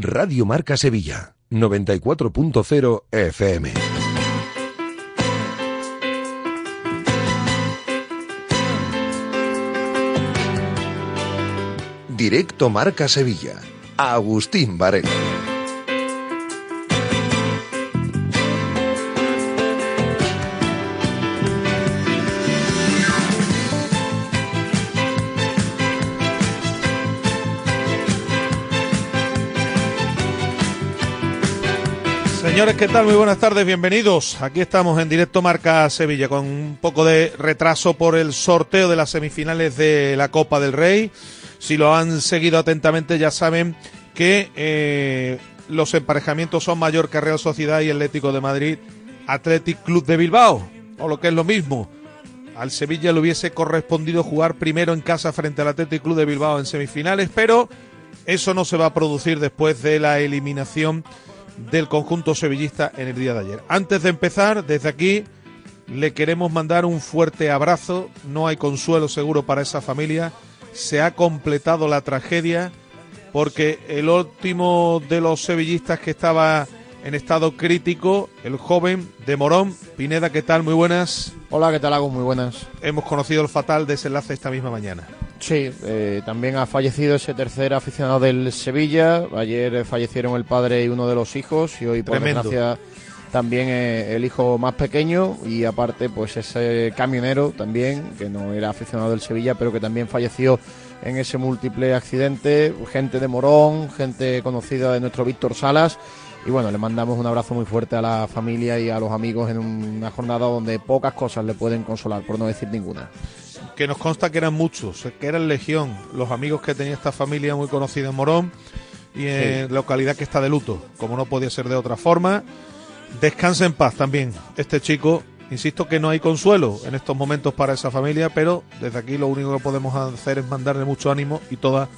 Radio Marca Sevilla, 94.0 FM. Directo Marca Sevilla. Agustín Varela. Señores, ¿qué tal? Muy buenas tardes, bienvenidos. Aquí estamos en directo Marca Sevilla con un poco de retraso por el sorteo de las semifinales de la Copa del Rey. Si lo han seguido atentamente ya saben que eh, los emparejamientos son Mallorca Real Sociedad y Atlético de Madrid Athletic Club de Bilbao, o lo que es lo mismo. Al Sevilla le hubiese correspondido jugar primero en casa frente al Athletic Club de Bilbao en semifinales, pero eso no se va a producir después de la eliminación del conjunto sevillista en el día de ayer. Antes de empezar, desde aquí le queremos mandar un fuerte abrazo. No hay consuelo seguro para esa familia. Se ha completado la tragedia porque el último de los sevillistas que estaba en estado crítico, el joven de Morón. Pineda, ¿qué tal? Muy buenas. Hola, ¿qué tal, Hago? Muy buenas. Hemos conocido el fatal desenlace esta misma mañana. Sí, eh, también ha fallecido ese tercer aficionado del Sevilla. Ayer fallecieron el padre y uno de los hijos y hoy, por Tremendo. desgracia, también eh, el hijo más pequeño y aparte, pues ese camionero también, que no era aficionado del Sevilla, pero que también falleció en ese múltiple accidente. Gente de Morón, gente conocida de nuestro Víctor Salas. Y bueno, le mandamos un abrazo muy fuerte a la familia y a los amigos en una jornada donde pocas cosas le pueden consolar, por no decir ninguna. que nos consta que eran muchos, que eran legión, los amigos que tenía esta familia muy conocida en Morón y en localidad que está de luto, como no podía ser de otra forma. Descansa en paz también este chico. Insisto que no hay consuelo en estos momentos para esa familia, pero desde aquí lo único que podemos hacer es mandarle mucho ánimo y toda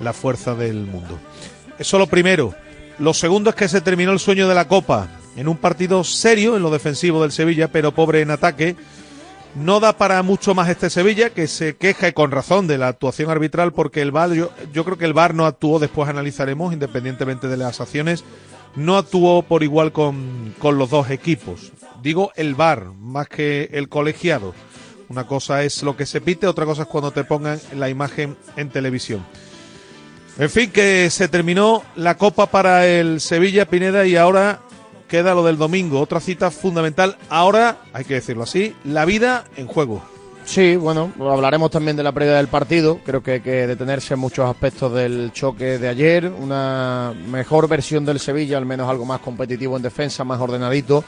la fuerza del mundo. Eso lo primero. Lo segundo es que se terminó el sueño de la Copa en un partido serio en lo defensivo del Sevilla, pero pobre en ataque. No da para mucho más este Sevilla, que se queja y con razón de la actuación arbitral, porque el VAR, yo, yo creo que el VAR no actuó, después analizaremos, independientemente de las acciones, no actuó por igual con, con los dos equipos. Digo el VAR, más que el colegiado. Una cosa es lo que se pite, otra cosa es cuando te pongan la imagen en televisión. En fin, que se terminó la Copa para el Sevilla Pineda y ahora queda lo del domingo, otra cita fundamental. Ahora, hay que decirlo así, la vida en juego. Sí, bueno, hablaremos también de la previa del partido. Creo que hay que detenerse en muchos aspectos del choque de ayer. Una mejor versión del Sevilla, al menos algo más competitivo en defensa, más ordenadito.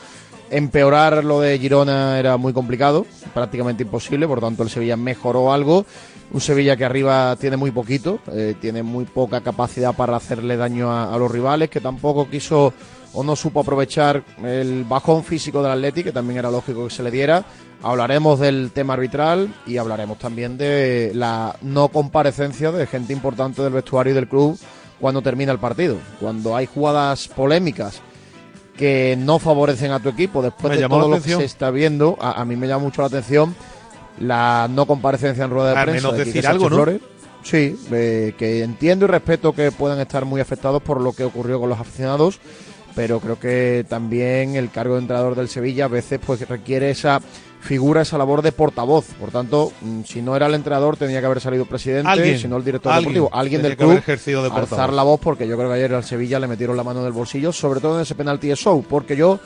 Empeorar lo de Girona era muy complicado, prácticamente imposible, por tanto el Sevilla mejoró algo. Un Sevilla que arriba tiene muy poquito, eh, tiene muy poca capacidad para hacerle daño a, a los rivales, que tampoco quiso o no supo aprovechar el bajón físico del Atleti, que también era lógico que se le diera. Hablaremos del tema arbitral y hablaremos también de la no comparecencia de gente importante del vestuario y del club cuando termina el partido. Cuando hay jugadas polémicas que no favorecen a tu equipo después Me de todo lo que se está viendo, a, a mí me llama mucho la atención la no comparecencia en rueda de Al prensa. menos de decir algo. Flores. Sí, eh, que entiendo y respeto que puedan estar muy afectados por lo que ocurrió con los aficionados, pero creo que también el cargo de entrenador del Sevilla a veces pues requiere esa figura, esa labor de portavoz. Por tanto, mm, si no era el entrenador, tenía que haber salido presidente, Alguien, si no el director alguien deportivo, alguien tenía del club, ejercido de alzar la voz, porque yo creo que ayer al Sevilla le metieron la mano en el bolsillo, sobre todo en ese penalti de show, porque yo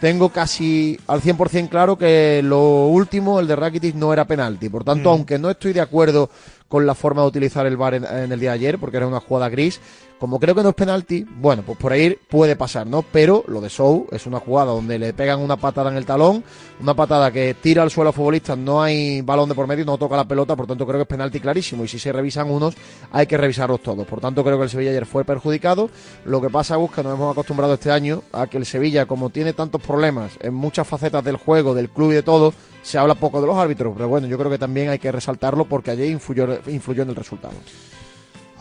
tengo casi al 100% claro que lo último, el de Rakitic, no era penalti. Por tanto, Mm. aunque no estoy de acuerdo con la forma de utilizar el VAR en, en el día de ayer, porque era una jugada gris, como creo que no es penalti, bueno, pues por ahí puede pasar, ¿no? Pero lo de Show es una jugada donde le pegan una patada en el talón, una patada que tira al suelo a futbolistas, no hay balón de por medio, no toca la pelota, por tanto creo que es penalti clarísimo. Y si se revisan unos, hay que revisarlos todos. Por tanto, creo que el Sevilla ayer fue perjudicado. Lo que pasa es que nos hemos acostumbrado este año a que el Sevilla, como tiene tantos problemas en muchas facetas del juego, del club y de todo, se habla poco de los árbitros. Pero bueno, yo creo que también hay que resaltarlo porque ayer influyó, influyó en el resultado.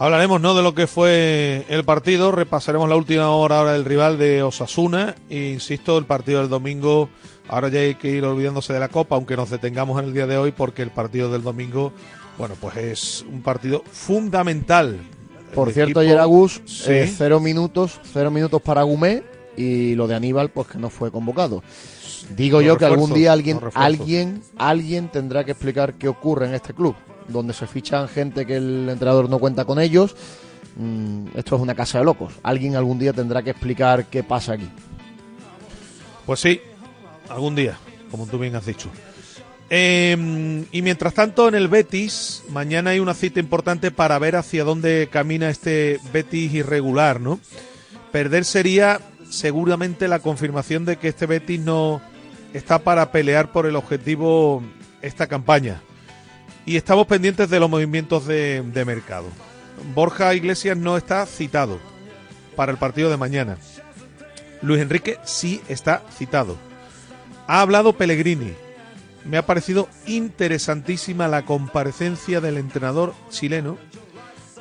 Hablaremos no de lo que fue el partido, repasaremos la última hora ahora del rival de Osasuna e insisto, el partido del domingo, ahora ya hay que ir olvidándose de la Copa, aunque nos detengamos en el día de hoy porque el partido del domingo, bueno, pues es un partido fundamental. Por el cierto, ayer Agus, Sí. eh, cero minutos, cero minutos para Gumé y lo de Aníbal, pues que no fue convocado. Digo yo que algún día alguien, alguien, alguien tendrá que explicar qué ocurre en este club, donde se fichan gente que el entrenador no cuenta con ellos. Mm, esto es una casa de locos. Alguien algún día tendrá que explicar qué pasa aquí. Pues sí, algún día, como tú bien has dicho. Eh, y mientras tanto, en el Betis, mañana hay una cita importante para ver hacia dónde camina este Betis irregular, ¿no? Perder sería seguramente la confirmación de que este Betis no está para pelear por el objetivo esta campaña. Y estamos pendientes de los movimientos de, de mercado. Borja Iglesias no está citado para el partido de mañana. Luis Enrique sí está citado. Ha hablado Pellegrini. Me ha parecido interesantísima la comparecencia del entrenador chileno,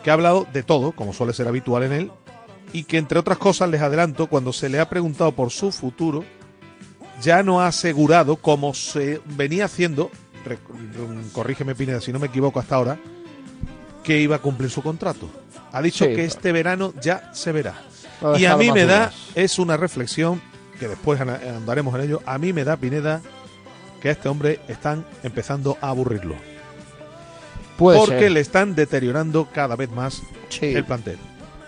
que ha hablado de todo, como suele ser habitual en él, y que entre otras cosas les adelanto, cuando se le ha preguntado por su futuro, ya no ha asegurado, como se venía haciendo, corrígeme Pineda si no me equivoco hasta ahora, que iba a cumplir su contrato. Ha dicho Sí, que claro. este verano ya se verá. Y a mí me da, es una reflexión, que después andaremos en ello, a mí me da, Pineda, que a este hombre están empezando a aburrirlo. Puede porque ser. le están deteriorando cada vez más Sí. el plantel.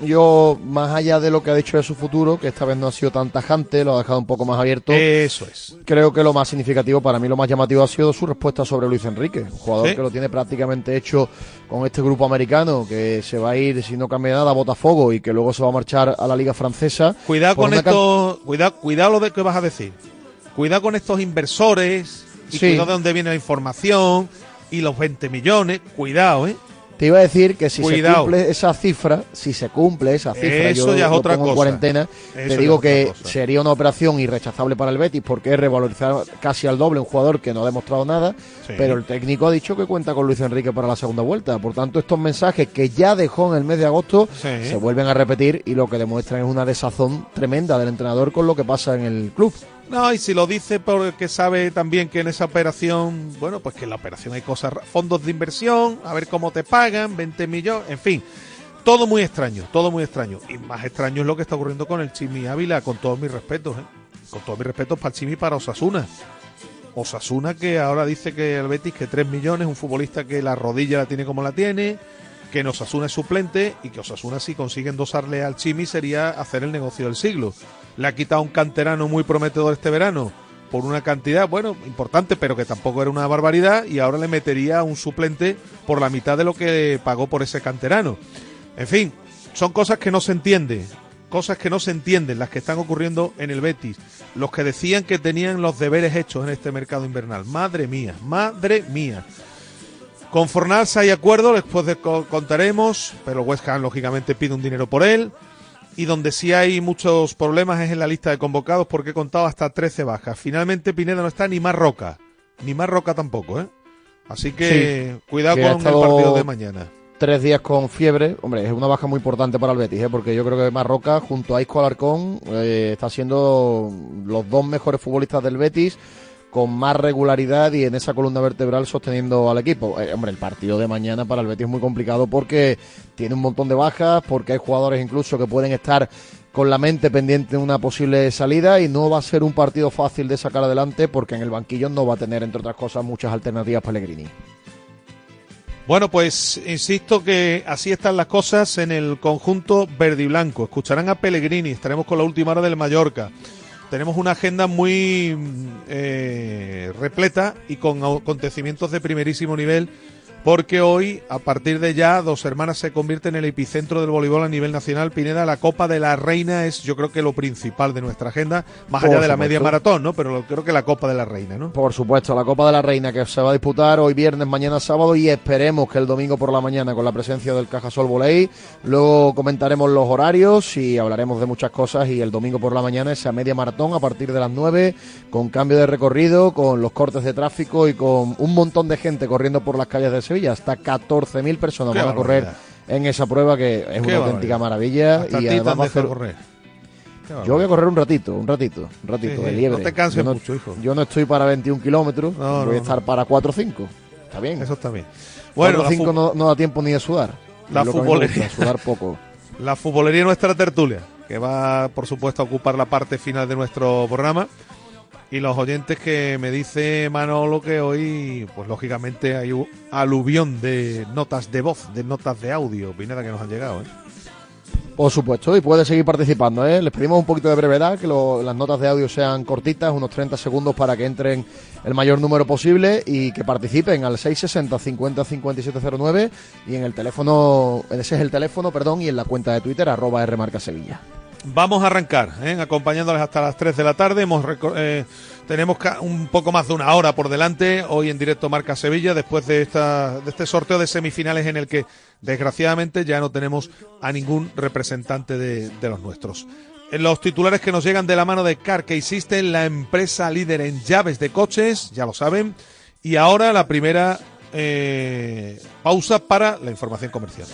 Yo, más allá de lo que ha dicho de su futuro, que esta vez no ha sido tan tajante, lo ha dejado un poco más abierto. Eso es. Creo que lo más significativo, para mí lo más llamativo ha sido su respuesta sobre Luis Enrique, un jugador Sí. que lo tiene prácticamente hecho con este grupo americano, que se va a ir, si no cambia nada, a Botafogo y que luego se va a marchar a la Liga Francesa. Cuidado con una can- esto, cuidado, cuidado lo de que vas a decir. Cuidado con estos inversores y Sí. cuidado de dónde viene la información y los 20 millones. Cuidado, ¿eh? Te iba a decir que si Cuidado. se cumple esa cifra, si se cumple esa cifra, Eso yo ya es lo otra pongo en cuarentena, Eso te digo que cosa. sería una operación irrechazable para el Betis porque es revalorizar casi al doble un jugador que no ha demostrado nada, Sí. pero el técnico ha dicho que cuenta con Luis Enrique para la segunda vuelta. Por tanto, estos mensajes que ya dejó en el mes de agosto Sí. se vuelven a repetir y lo que demuestran es una desazón tremenda del entrenador con lo que pasa en el club. No, y si lo dice porque sabe también que en esa operación, bueno, pues que en la operación hay cosas, fondos de inversión, a ver cómo te pagan, 20 millones, en fin. Todo muy extraño, todo muy extraño. Y más extraño es lo que está ocurriendo con el Chimi Ávila, con todos mis respetos, ¿eh? Con todos mis respetos para el Chimi y para Osasuna. Osasuna que ahora dice que el Betis que 3 millones, un futbolista que la rodilla la tiene como la tiene, que en Osasuna es suplente y que Osasuna si consigue endosarle al Chimi sería hacer el negocio del siglo. Le ha quitado un canterano muy prometedor este verano por una cantidad, bueno, importante, pero que tampoco era una barbaridad y ahora le metería un suplente por la mitad de lo que pagó por ese canterano. En fin, son cosas que no se entienden, cosas que no se entienden, las que están ocurriendo en el Betis. Los que decían que tenían los deberes hechos en este mercado invernal. Madre mía, madre mía. Con Fornals hay acuerdo, después de co- contaremos, pero West Ham lógicamente pide un dinero por él. Y donde sí hay muchos problemas es en la lista de convocados porque he contado hasta 13 bajas. Finalmente Pineda no está ni más roca, ni más roca tampoco, ¿eh? Así que cuidado que con el partido de mañana. Tres días con fiebre, hombre, es una baja muy importante para el Betis, ¿eh? porque yo creo que Marroca junto a Isco Alarcón eh, está siendo los dos mejores futbolistas del Betis con más regularidad y en esa columna vertebral sosteniendo al equipo. Eh, hombre, el partido de mañana para el Betis es muy complicado porque tiene un montón de bajas, porque hay jugadores incluso que pueden estar con la mente pendiente de una posible salida y no va a ser un partido fácil de sacar adelante porque en el banquillo no va a tener, entre otras cosas, muchas alternativas Pellegrini. Bueno, pues insisto que así están las cosas en el conjunto verde y blanco. Escucharán a Pellegrini, estaremos con la última hora del Mallorca. Tenemos una agenda muy eh, repleta y con acontecimientos de primerísimo nivel, porque hoy, a partir de ya, Dos Hermanas se convierte en el epicentro del voleibol a nivel nacional. Pineda, la Copa de la Reina es, yo creo que lo principal de nuestra agenda, más Por allá de la supuesto. media maratón, ¿no? Pero creo que la Copa de la Reina, ¿no? Por supuesto, la Copa de la Reina que se va a disputar hoy viernes, mañana sábado y esperemos que el domingo por la mañana con la presencia del Cajasol Voley. Luego comentaremos los horarios y hablaremos de muchas cosas y el domingo por la mañana esa media maratón a partir de las 9 con cambio de recorrido, con los cortes de tráfico y con un montón de gente corriendo por las calles de Sevilla. Hasta 14.000 personas Qué van a correr en esa prueba que es Qué una auténtica maravilla Hasta y además va a hacer correr. Yo voy a correr un ratito, un ratito, un ratito sí, de no liebre. te canses yo no, mucho, hijo. Yo no estoy para 21 kilómetros, No, voy no, a estar para 4 o 5. Está bien. Eso está bien. Bueno, Bueno, la 5 fu- no, no da tiempo ni de sudar. La futbolería. sudar poco. La futbolería nuestra tertulia, que va, por supuesto, a ocupar la parte final de nuestro programa. Y los oyentes que me dice Manolo que hoy, pues lógicamente hay un aluvión de notas de voz, de notas de audio, Pineda, que nos han llegado, ¿eh? Por supuesto, y puede seguir participando. ¿eh? Les pedimos un poquito de brevedad, que las notas de audio sean cortitas, unos 30 segundos para que entren el mayor número posible y que participen al 660 50 5709 y en el teléfono, ese es el teléfono, perdón, y en la cuenta de Twitter, arroba Sevilla. Vamos a arrancar, ¿eh? acompañándoles hasta las 3 de la tarde. Eh, tenemos un poco más de una hora por delante, hoy en directo Marca Sevilla, después de, este sorteo de semifinales en el que desgraciadamente ya no tenemos a ningún representante de, los nuestros. Los titulares que nos llegan de la mano de Car que System, la empresa líder en llaves de coches, ya lo saben. Y ahora la primera eh, pausa para la información comercial.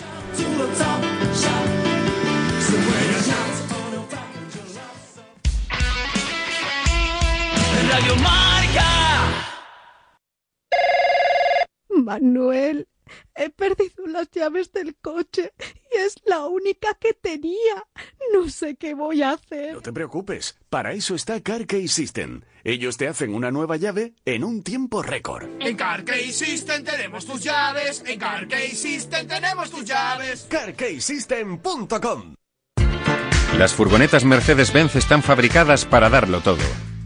Manuel, he perdido las llaves del coche y es la única que tenía. No sé qué voy a hacer. No te preocupes, para eso está CarKey System. Ellos te hacen una nueva llave en un tiempo récord. En CarKey System tenemos tus llaves. En System tenemos tus llaves. CarKeySystem.com Las furgonetas Mercedes-Benz están fabricadas para darlo todo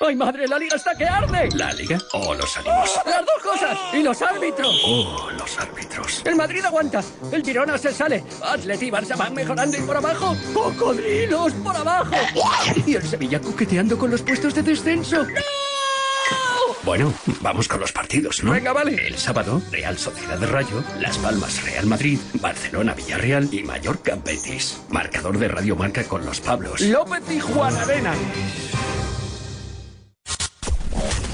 ¡Ay, madre! ¡La liga está que arde! ¿La liga o los ánimos? ¡Las dos cosas! ¡Y los árbitros! ¡Oh, los árbitros! El Madrid aguanta. El Girona se sale. Atleti y Barça van mejorando y por abajo. ¡Cocodrilos por abajo! Y el Sevilla coqueteando con los puestos de descenso. ¡No! Bueno, vamos con los partidos, ¿no? Venga, vale. El sábado, Real Sociedad de Rayo, Las Palmas Real Madrid, Barcelona Villarreal y Mallorca Betis. Marcador de Radio Marca con los Pablos. López y Juan Arena.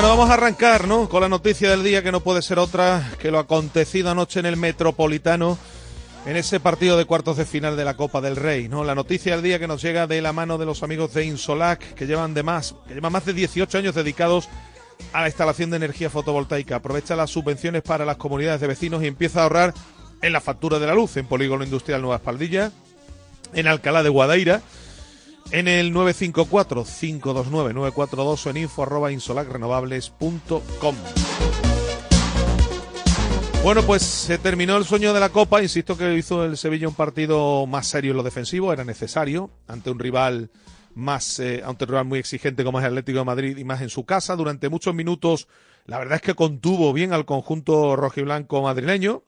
Bueno, vamos a arrancar, ¿no? Con la noticia del día que no puede ser otra que lo acontecido anoche en el Metropolitano en ese partido de cuartos de final de la Copa del Rey, ¿no? La noticia del día que nos llega de la mano de los amigos de Insolac, que llevan de más, que llevan más de 18 años dedicados a la instalación de energía fotovoltaica. Aprovecha las subvenciones para las comunidades de vecinos y empieza a ahorrar en la factura de la luz en Polígono Industrial Nueva Espaldilla, en Alcalá de Guadaira en el 954-529-942 o en info arroba insolacrenovables.com. Bueno, pues se terminó el sueño de la Copa. Insisto que hizo el Sevilla un partido más serio en lo defensivo, era necesario, ante un rival más, eh, ante un rival muy exigente como es el Atlético de Madrid y más en su casa. Durante muchos minutos, la verdad es que contuvo bien al conjunto rojiblanco madrileño,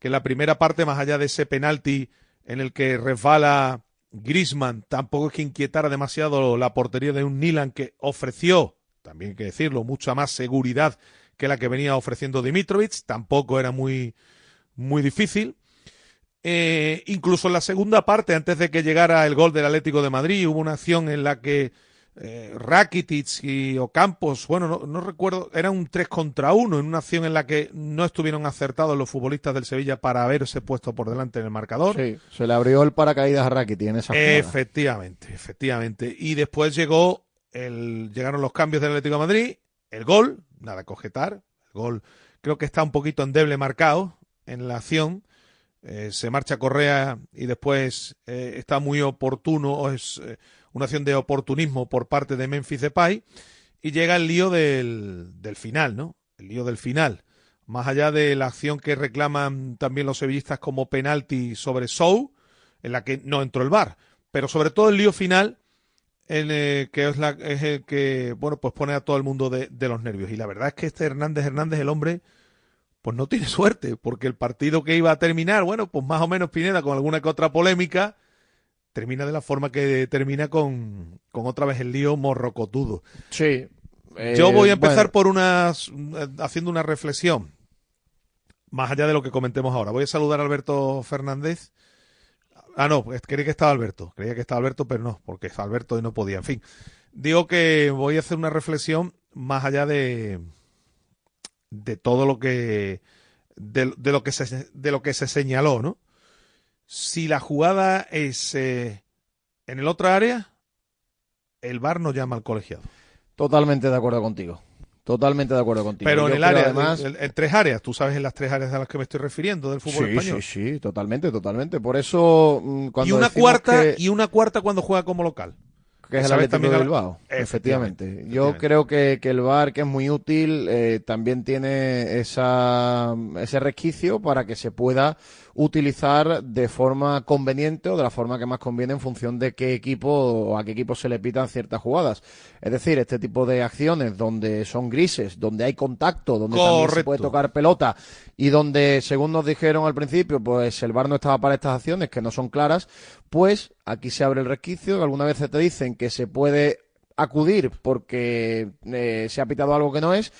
que en la primera parte, más allá de ese penalti en el que resbala Grisman tampoco es que inquietara demasiado la portería de un Nilan que ofreció, también hay que decirlo, mucha más seguridad que la que venía ofreciendo Dimitrovic, tampoco era muy, muy difícil. Eh, incluso en la segunda parte, antes de que llegara el gol del Atlético de Madrid, hubo una acción en la que eh, Rakitic y Ocampos, bueno, no, no, recuerdo, era un 3 contra 1 en una acción en la que no estuvieron acertados los futbolistas del Sevilla para haberse puesto por delante en el marcador. Sí, se le abrió el paracaídas a Rakitic en esa jugada. Efectivamente, efectivamente. Y después llegó el, llegaron los cambios del Atlético de Madrid, el gol, nada que objetar, el gol creo que está un poquito endeble marcado en la acción eh, se marcha Correa y después eh, está muy oportuno, o es eh, una acción de oportunismo por parte de Memphis Depay, y llega el lío del, del final, ¿no? El lío del final. Más allá de la acción que reclaman también los sevillistas como penalti sobre Sou, en la que no entró el VAR, pero sobre todo el lío final, en, que es, la, es, el que, bueno, pues pone a todo el mundo de, de los nervios. Y la verdad es que este Hernández Hernández, el hombre, pues no tiene suerte, porque el partido que iba a terminar, bueno, pues más o menos Pineda con alguna que otra polémica, termina de la forma que termina con, con otra vez el lío morrocotudo. Sí. Eh, Yo voy a empezar bueno. por unas, haciendo una reflexión, más allá de lo que comentemos ahora. Voy a saludar a Alberto Fernández. Ah, no, creía que estaba Alberto, creía que estaba Alberto, pero no, porque Alberto no podía. En fin, digo que voy a hacer una reflexión más allá de, de todo lo que de, de, lo que se de lo que se señaló, ¿no? Si la jugada es eh, en el otro área, el VAR no llama al colegiado. Totalmente de acuerdo contigo. Totalmente de acuerdo contigo. Pero en el área, además, en, en, tres áreas, tú sabes en las tres áreas a las que me estoy refiriendo del fútbol sí, español. Sí, sí, totalmente, totalmente. Por eso mm, cuando y una cuarta que... y una cuarta cuando juega como local que es el Atlético de Bilbao. Efectivamente. efectivamente. Yo creo que, que, el VAR, que es muy útil, eh, también tiene esa, ese resquicio para que se pueda utilizar de forma conveniente o de la forma que más conviene en función de qué equipo o a qué equipo se le pitan ciertas jugadas. Es decir, este tipo de acciones donde son grises, donde hay contacto, donde Correcto. también se puede tocar pelota y donde, según nos dijeron al principio, pues el VAR no estaba para estas acciones que no son claras, pues aquí se abre el resquicio, algunas veces te dicen que se puede acudir porque eh, se ha pitado algo que no es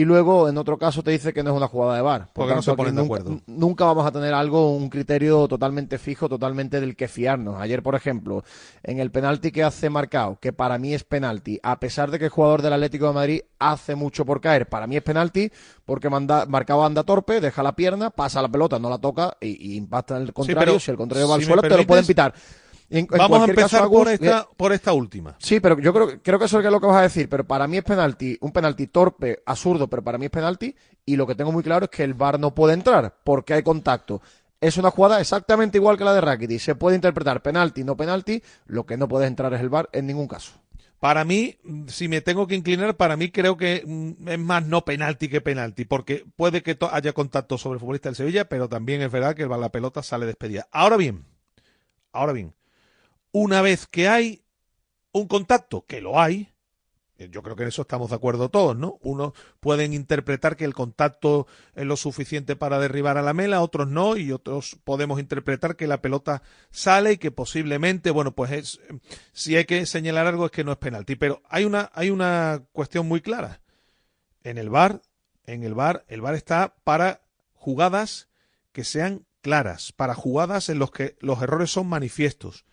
y luego en otro caso te dice que no es una jugada de bar. Por tanto, no se ponen de acuerdo. Nunca vamos a tener algo, un criterio totalmente fijo, totalmente del que fiarnos. Ayer, por ejemplo, en el penalti que hace Marcao, que para mí es penalti, a pesar de que el jugador del Atlético de Madrid hace mucho por caer, para mí es penalti porque manda, Marcao anda torpe, deja la pierna, pasa la pelota, no la toca y, y impacta en el contrario. Sí, si el contrario va al suelo, te lo pueden pitar. En, Vamos a empezar caso, por, esta, por esta última. Sí, pero yo creo, creo que eso es lo que vas a decir. Pero para mí es penalti, un penalti torpe, absurdo, pero para mí es penalti. Y lo que tengo muy claro es que el VAR no puede entrar porque hay contacto. Es una jugada exactamente igual que la de Rakitic. Se puede interpretar penalti, no penalti. Lo que no puede entrar es el VAR en ningún caso. Para mí, si me tengo que inclinar, para mí creo que mm, es más no penalti que penalti, porque puede que haya contacto sobre el futbolista del Sevilla, pero también es verdad que la pelota sale despedida. Ahora bien, ahora bien, una vez que hay un contacto, que lo hay, eh, yo creo que en eso estamos de acuerdo todos, ¿no? Unos pueden interpretar que el contacto es lo suficiente para derribar a la mela, otros no, y otros podemos interpretar que la pelota sale y que posiblemente, bueno, pues es, si hay que señalar algo es que no es penalti. Pero hay una, hay una cuestión muy clara. En el bar, en el bar, el bar está para jugadas que sean claras, para jugadas en los que los errores son manifiestos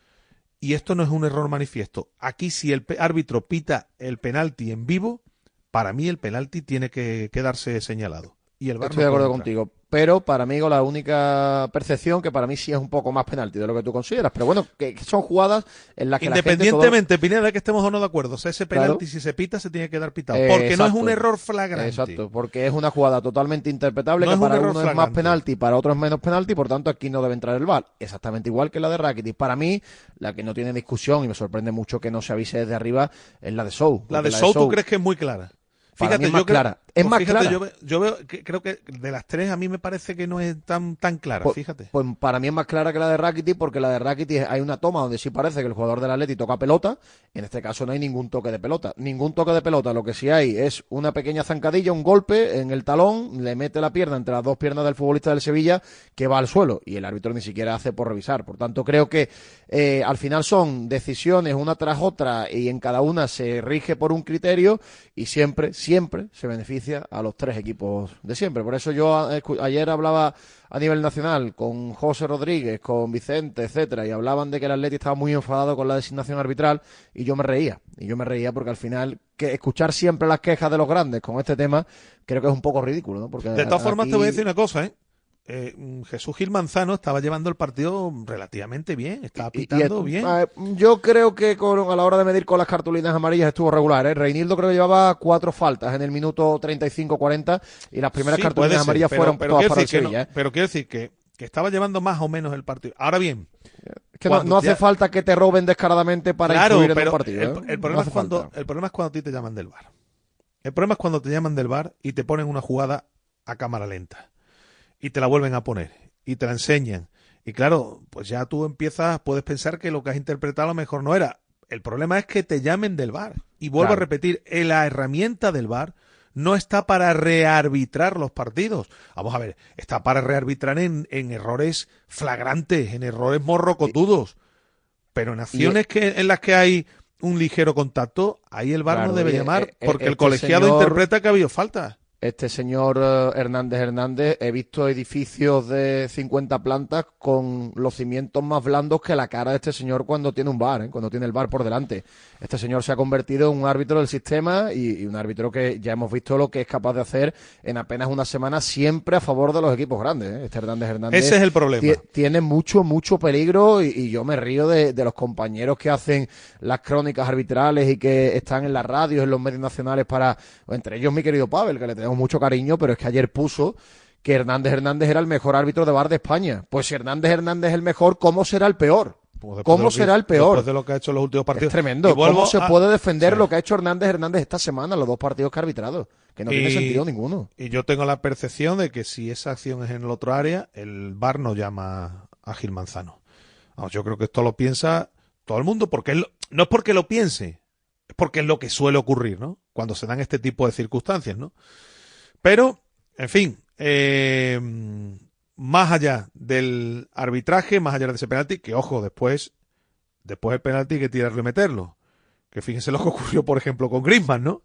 y esto no es un error manifiesto. Aquí si el árbitro pita el penalti en vivo, para mí el penalti tiene que quedarse señalado. Y el Estoy no de acuerdo contigo. Pero para mí, la única percepción que para mí sí es un poco más penalti de lo que tú consideras. Pero bueno, que son jugadas en las que Independientemente, la gente, Pineda, de que estemos o no de acuerdo, o sea, ese penalti, Claro. si se pita, se tiene que dar pitado. Eh, porque no es un error flagrante. Exacto, porque es una jugada totalmente interpretable No que es un para error uno es más flagrante. penalti, para otro es menos penalti, por tanto aquí no debe entrar el VAR. Exactamente igual que la de Rakitic. Para mí, la que no tiene discusión y me sorprende mucho que no se avise desde arriba es la de Sou. La porque de Sou, ¿tú crees que es muy clara? Para Fíjate, mí es más yo creo- clara. Es pues más fíjate, clara. Yo, ve- yo veo que creo que de las tres a mí me parece que no es tan tan clara, Pues, fíjate. pues para mí es más clara que la de Rakitic porque la de Rakitic hay una toma donde sí parece que el jugador del Atleti toca pelota. En este caso no hay ningún toque de pelota. Ningún toque de pelota. Lo que sí hay es una pequeña zancadilla, un golpe en el talón, le mete la pierna entre las dos piernas del futbolista del Sevilla que va al suelo y el árbitro ni siquiera hace por revisar. Por tanto, creo que eh, al final son decisiones una tras otra y en cada una se rige por un criterio y siempre, siempre se beneficia a los tres equipos de siempre. Por eso yo ayer hablaba a nivel nacional con José Rodríguez, con Vicente, etcétera, y hablaban de que el Atleti estaba muy enfadado con la designación arbitral y yo me reía. Y yo me reía porque al final que escuchar siempre las quejas de los grandes con este tema creo que es un poco ridículo, ¿no? Porque de todas formas te voy a decir una cosa, ¿eh? Eh, Jesús Gil Manzano estaba llevando el partido relativamente bien, estaba pitando bien. yo creo que a la hora de medir con las cartulinas amarillas estuvo regular. ¿eh? Reinildo creo que llevaba cuatro faltas en el minuto 35-40 y las primeras cartulinas amarillas fueron pero, todas para el Sevilla. ¿eh? pero quiero decir que, estaba llevando más o menos el partido. Ahora bien, que no, hace falta que te roben descaradamente para claro, en el partido. El, ¿eh? problema es cuando, el problema es cuando a ti te llaman del bar. El problema es cuando te llaman del bar y te ponen una jugada a cámara lenta y te la vuelven a poner y te la enseñan. Y claro, pues ya tú empiezas, puedes pensar que lo que has interpretado a lo mejor no era. El problema es que te llamen del bar. Y vuelvo a repetir, eh, la herramienta del bar no está para rearbitrar los partidos. Vamos a ver, está para rearbitrar en, en errores flagrantes, en errores morrocotudos. Pero en acciones que, en las que hay un ligero contacto, ahí el bar no debe llamar, eh, porque el este colegiado interpreta que ha habido falta este señor eh, Hernández Hernández, he visto edificios de 50 plantas con los cimientos más blandos que la cara de este señor cuando tiene un bar, ¿eh? cuando tiene el bar por delante. Este señor se ha convertido en un árbitro del sistema y, un árbitro que ya hemos visto lo que es capaz de hacer en apenas una semana, siempre a favor de los equipos grandes. ¿eh? Este Hernández Hernández. Ese es el problema. Tiene mucho, mucho peligro y, yo me río de, de, los compañeros que hacen las crónicas arbitrales y que están en las radios, en los medios nacionales para, entre ellos mi querido Pavel, que le tenemos mucho cariño, pero es que ayer puso que Hernández Hernández era el mejor árbitro de bar de España. Pues si Hernández Hernández es el mejor, ¿cómo será el peor? Pues ¿Cómo será el peor? Después de lo que ha hecho en los últimos partidos. Es tremendo. ¿Cómo se puede defender lo que ha hecho Hernández Hernández esta semana, los dos partidos que ha arbitrado? Que no tiene sentido ninguno. Y yo tengo la percepción de que si esa acción es en el otro área, el VAR no llama a Gil Manzano. yo creo que esto lo piensa todo el mundo, porque no es porque lo piense, es porque es lo que suele ocurrir, ¿no? Cuando se dan este tipo de circunstancias, ¿no? Pero, en fin, eh, más allá del arbitraje, más allá de ese penalti, que ojo, después, después el penalti hay que tirarlo y meterlo. Que fíjense lo que ocurrió, por ejemplo, con Griezmann, ¿no?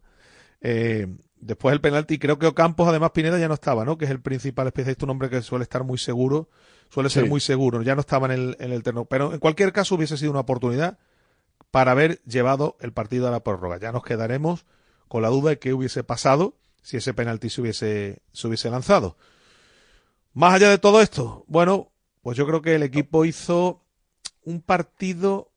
Eh, después del penalti, creo que Ocampos, además Pineda ya no estaba, ¿no? Que es el principal especialista, un hombre que suele estar muy seguro, suele ser muy seguro, ya no estaba en el, en el terreno. Pero en cualquier caso hubiese sido una oportunidad para haber llevado el partido a la prórroga. Ya nos quedaremos con la duda de qué hubiese pasado si ese penalti se hubiese, se hubiese lanzado. Más allá de todo esto, bueno, pues yo creo que el equipo hizo un partido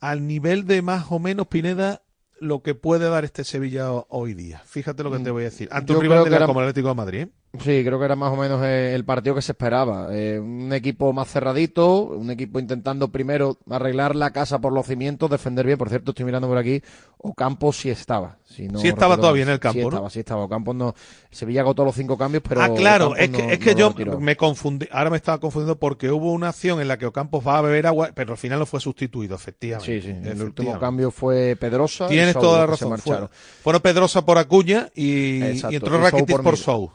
al nivel de más o menos Pineda lo que puede dar este Sevilla hoy día. Fíjate lo que te voy a decir. Ante un rival de como el Atlético de Madrid. ¿eh? Sí, creo que era más o menos eh, el partido que se esperaba. Eh, un equipo más cerradito, un equipo intentando primero arreglar la casa por los cimientos, defender bien. Por cierto, estoy mirando por aquí. Ocampo sí estaba. Si sí estaba todavía en el campo, sí Estaba, sí estaba. Ocampo no. Sevilla agotó los cinco cambios, pero. Ah, claro, es que, es que yo me confundí. Ahora me estaba confundiendo porque hubo una acción en la que Ocampo va a beber agua, pero al final no fue sustituido, efectivamente. Sí, sí. El último cambio fue Pedrosa. Tienes toda la razón. Fueron, Pedrosa por Acuña y, entró Rakitic por Sou.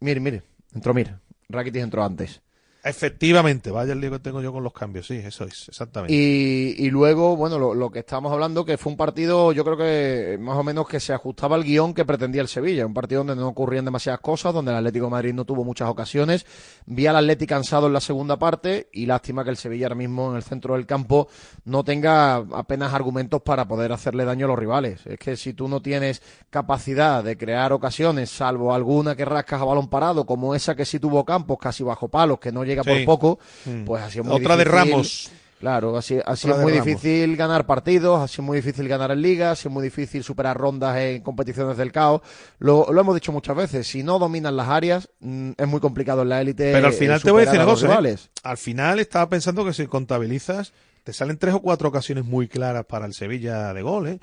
Mire, mire, entró Mir. Rakitic entró antes. Efectivamente, vaya el lío que tengo yo con los cambios, sí, eso es, exactamente. Y, y luego, bueno, lo, que estábamos hablando, que fue un partido, yo creo que más o menos que se ajustaba al guion que pretendía el Sevilla, un partido donde no ocurrían demasiadas cosas, donde el Atlético Madrid no tuvo muchas ocasiones, vi al Atlético cansado en la segunda parte y lástima que el Sevilla ahora mismo en el centro del campo no tenga apenas argumentos para poder hacerle daño a los rivales. Es que si tú no tienes capacidad de crear ocasiones, salvo alguna que rascas a balón parado, como esa que sí tuvo Campos, casi bajo palos, que no llega por poco, mm. pues ha sido muy Otra de Ramos. Claro, así, así es muy difícil ganar partidos, así es muy difícil ganar en ligas, así es muy difícil superar rondas en competiciones del caos. Lo, hemos dicho muchas veces, si no dominan las áreas, mm, es muy complicado en la élite. Pero al final te voy a decir cosa. ¿eh? Al final estaba pensando que si contabilizas, te salen tres o cuatro ocasiones muy claras para el Sevilla de gol. ¿eh?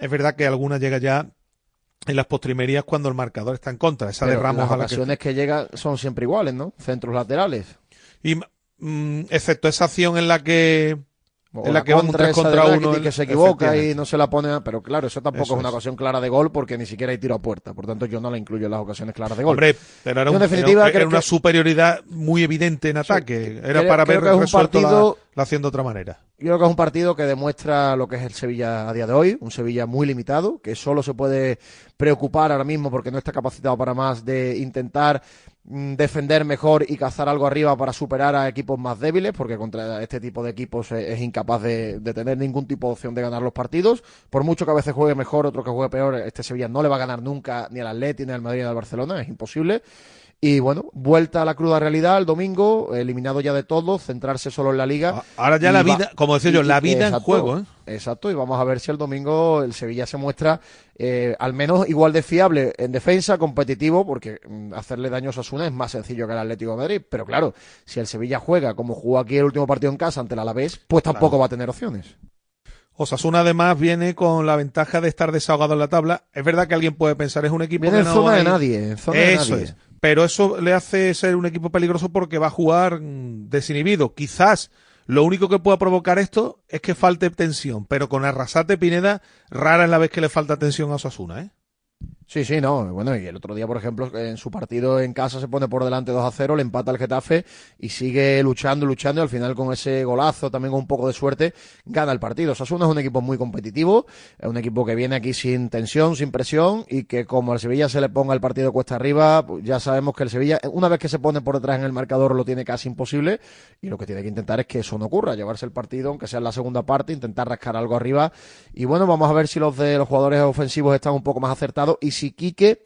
Es verdad que alguna llega ya en las postrimerías cuando el marcador está en contra. Esa de Ramos las ocasiones que... que llegan son siempre iguales, ¿no? Centros laterales. Y mm, excepto esa acción en la que O en la que van un contra 3 esa de contra Rakitic 1. que se equivoca y no se la pone, pero claro, eso tampoco Eso es una es. ocasión clara de gol porque ni siquiera hay tiro a puerta, por tanto yo no la incluyo en las ocasiones claras de gol. Hombre, pero era, un- en definitiva, era- era una que- superioridad muy evidente en ataque. Era creo- para creo haber que es un resuelto la- partido- la haciendo de otra manera. Yo creo que es un partido que demuestra lo que es el Sevilla a día de hoy, un Sevilla muy limitado, que solo se puede preocupar ahora mismo porque no está capacitado para más de intentar defender mejor y cazar algo arriba para superar a equipos más débiles, porque contra este tipo de equipos es, es incapaz de, de tener ningún tipo de opción de ganar los partidos. Por mucho que a veces juegue mejor, otro que juegue peor, este Sevilla no le va a ganar nunca ni al Atleti, ni al Madrid, ni al Barcelona, es imposible. Y bueno, vuelta a la cruda realidad el domingo, eliminado ya de todo, centrarse solo en la liga. Ahora ya la va- vida, como decía yo, la vida en exacto, juego, ¿eh? Exacto, y vamos a ver si el domingo el Sevilla se muestra eh, al menos igual de fiable en defensa, competitivo, porque mm, hacerle daño a Osasuna es más sencillo que al Atlético de Madrid. Pero claro, si el Sevilla juega como jugó aquí el último partido en casa ante el Alavés, pues tampoco va a tener opciones. Osasuna además viene con la ventaja de estar desahogado en la tabla. Es verdad que alguien puede pensar es un equipo Viene que en no zona de nadie, en zona de Eso nadie. es. Pero eso le hace ser un equipo peligroso porque va a jugar mm, desinhibido. Quizás lo único que pueda provocar esto es que falte tensión, pero con Arrasate Pineda rara es la vez que le falta tensión a Osasuna, ¿eh? Sí, sí, no. Bueno, y el otro día, por ejemplo, en su partido en casa se pone por delante 2 a 0, le empata el Getafe y sigue luchando, luchando y al final con ese golazo, también con un poco de suerte, gana el partido. Osasuna es un equipo muy competitivo, es un equipo que viene aquí sin tensión, sin presión y que como al Sevilla se le ponga el partido cuesta arriba, pues ya sabemos que el Sevilla, una vez que se pone por detrás en el marcador, lo tiene casi imposible y lo que tiene que intentar es que eso no ocurra, llevarse el partido, aunque sea en la segunda parte, intentar rascar algo arriba y bueno, vamos a ver si los de los jugadores ofensivos están un poco más acertados y si Quique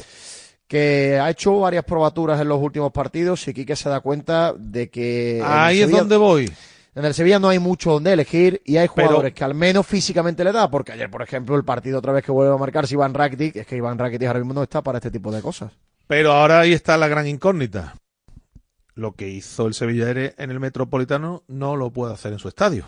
que ha hecho varias probaturas en los últimos partidos, si Quique se da cuenta de que... Ahí es Sevilla- donde voy. En el Sevilla no hay mucho donde elegir y hay Pero- jugadores que al menos físicamente le da, porque ayer, por ejemplo, el partido otra vez que vuelve a marcar si Iván Rakitic, es que Iván Rakitic ahora mismo no está para este tipo de cosas. Pero ahora ahí está la gran incógnita. Lo que hizo el Sevilla en el Metropolitano no lo puede hacer en su estadio.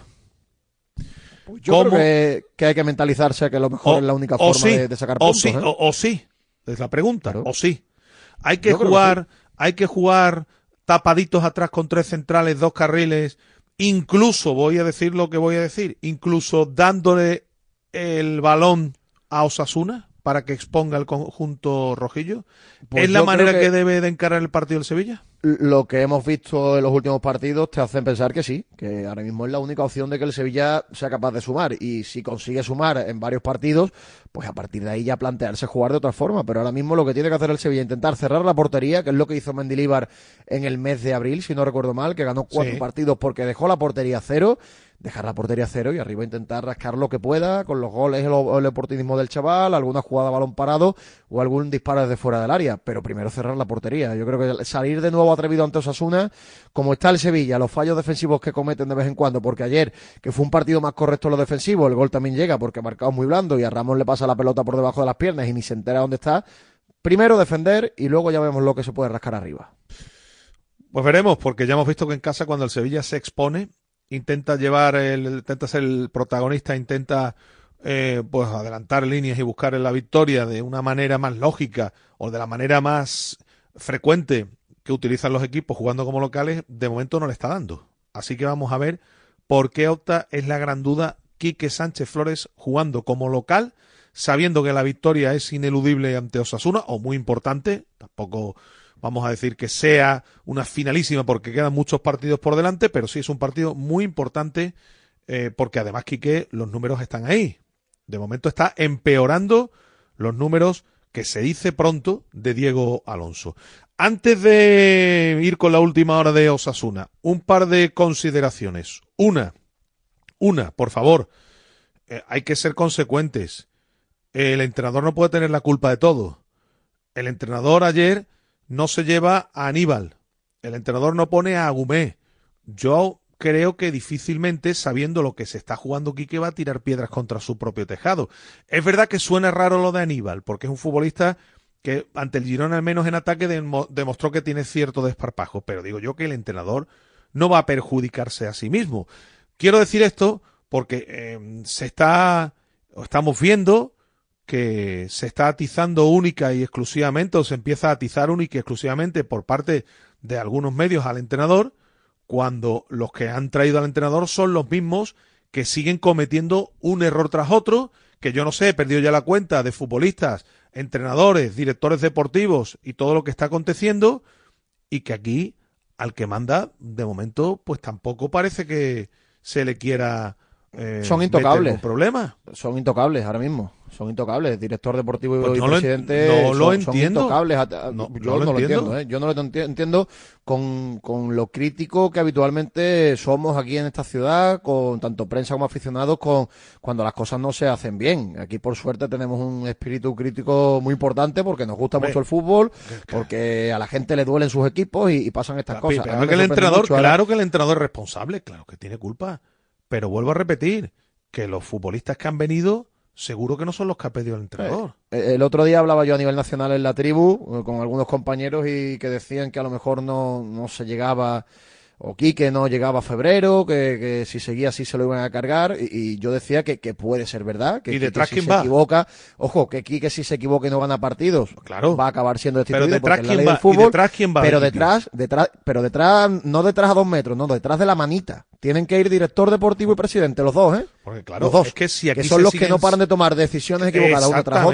Yo ¿Cómo? creo que, que hay que mentalizarse que a lo mejor es la única forma sí, de, de sacar o puntos. sí, ¿eh? o, o sí, es la pregunta, o sí. Hay que Yo creo que jugar, hay que jugar tapaditos atrás con tres centrales, dos carriles, incluso voy a decir lo que voy a decir, incluso dándole el balón a Osasuna para que exponga el conjunto rojillo. Pues ¿Es la manera que... que- debe de encarar el partido del Sevilla? lo que hemos visto en los últimos partidos te hacen pensar que sí, que ahora mismo es la única opción de que el Sevilla sea capaz de sumar. Y si consigue sumar en varios partidos, pues a partir de ahí ya plantearse jugar de otra forma. Pero ahora mismo lo que tiene que hacer el Sevilla es intentar cerrar la portería, que es lo que hizo Mendilíbar en el mes de abril, si no recuerdo mal, que ganó cuatro Sí. partidos porque dejó la portería a cero. Dejar la portería a cero y arriba intentar rascar lo que pueda con los goles, el, el oportunismo del chaval, alguna jugada balón parado o algún disparo desde fuera del área. Pero primero cerrar la portería. Yo creo que salir de nuevo atrevido ante Osasuna, como está el Sevilla, los fallos defensivos que cometen de vez en cuando, porque ayer, que fue un partido más correcto lo defensivo, el gol también llega porque marcado muy blando y a Ramón le pasa la pelota por debajo de las piernas y ni se entera dónde está. Primero defender y luego ya vemos lo que se puede rascar arriba. Pues veremos, porque ya hemos visto que en casa cuando el Sevilla se expone, intenta llevar el, intenta ser el protagonista, intenta eh, pues adelantar líneas y buscar la victoria de una manera más lógica o de la manera más frecuente que utilizan los equipos jugando como locales, de momento no le está dando. Así que vamos a ver por qué opta, es la gran duda, Quique Sánchez Flores jugando como local, sabiendo que la victoria es ineludible ante Osasuna, o muy importante, tampoco vamos a decir que sea una finalísima porque quedan muchos partidos por delante, pero sí es un partido muy importante eh, porque además, Quique, los números están ahí. De momento está empeorando los números que se dice pronto de Diego Alonso. Antes de ir con la última hora de Osasuna, un par de consideraciones. Una, una, por favor, eh, hay que ser consecuentes. El entrenador no puede tener la culpa de todo. El entrenador ayer no se lleva a Aníbal. El entrenador no pone a Agumé. Yo creo que difícilmente, sabiendo lo que se está jugando Quique, va a tirar piedras contra su propio tejado. Es verdad que suena raro lo de Aníbal, porque es un futbolista que ante el Girona, al menos en ataque, demo- demostró que tiene cierto desparpajo. Pero digo yo que el entrenador no va a perjudicarse a sí mismo. Quiero decir esto porque eh, se está, estamos viendo que se está atizando única y exclusivamente, o se empieza a atizar única y exclusivamente por parte de algunos medios al entrenador, cuando los que han traído al entrenador son los mismos que siguen cometiendo un error tras otro, que yo no sé, he perdido ya la cuenta de futbolistas, entrenadores, directores deportivos y todo lo que está aconteciendo, y que aquí al que manda, de momento, pues tampoco parece que se le quiera eh, Son intocables. problemas. Son intocables ahora mismo. Son intocables. Director deportivo Pues y no lo en- presidente. no son, lo son entiendo. intocables. No, yo no lo lo entiendo. entiendo. ¿eh? Yo no lo enti- entiendo con, con lo crítico que habitualmente somos aquí en esta ciudad, con tanto prensa como aficionados, con cuando las cosas no se hacen bien. Aquí, por suerte, tenemos un espíritu crítico muy importante porque nos gusta Hombre, mucho el fútbol, porque a la gente le duelen sus equipos y, y pasan estas cosas. que el entrenador, mucho ahora- claro que el entrenador es responsable, claro que tiene culpa. Pero vuelvo a repetir que los futbolistas que han venido, seguro que no son los que ha pedido el entrenador. Eh, El otro día hablaba yo a nivel nacional en la tribu eh, con algunos compañeros y que decían que a lo mejor no, no se llegaba, o Quique no llegaba a febrero, que, que si seguía así se lo iban a cargar, y, y yo decía que, que puede ser verdad, que ¿Y Quique detrás si quién se va? equivoca, ojo, que Quique si se equivoca y no gana partidos, Claro. va a acabar siendo Pero destituido detrás porque es la quién ley va, del y fútbol, detrás quién va pero de Quique? detrás, detrás, pero detrás, no detrás a dos metros, no, detrás de la manita. Tienen que ir director deportivo y presidente, los dos, ¿eh? Porque claro, los dos, es que si aquí son los que no paran de tomar decisiones equivocadas una tras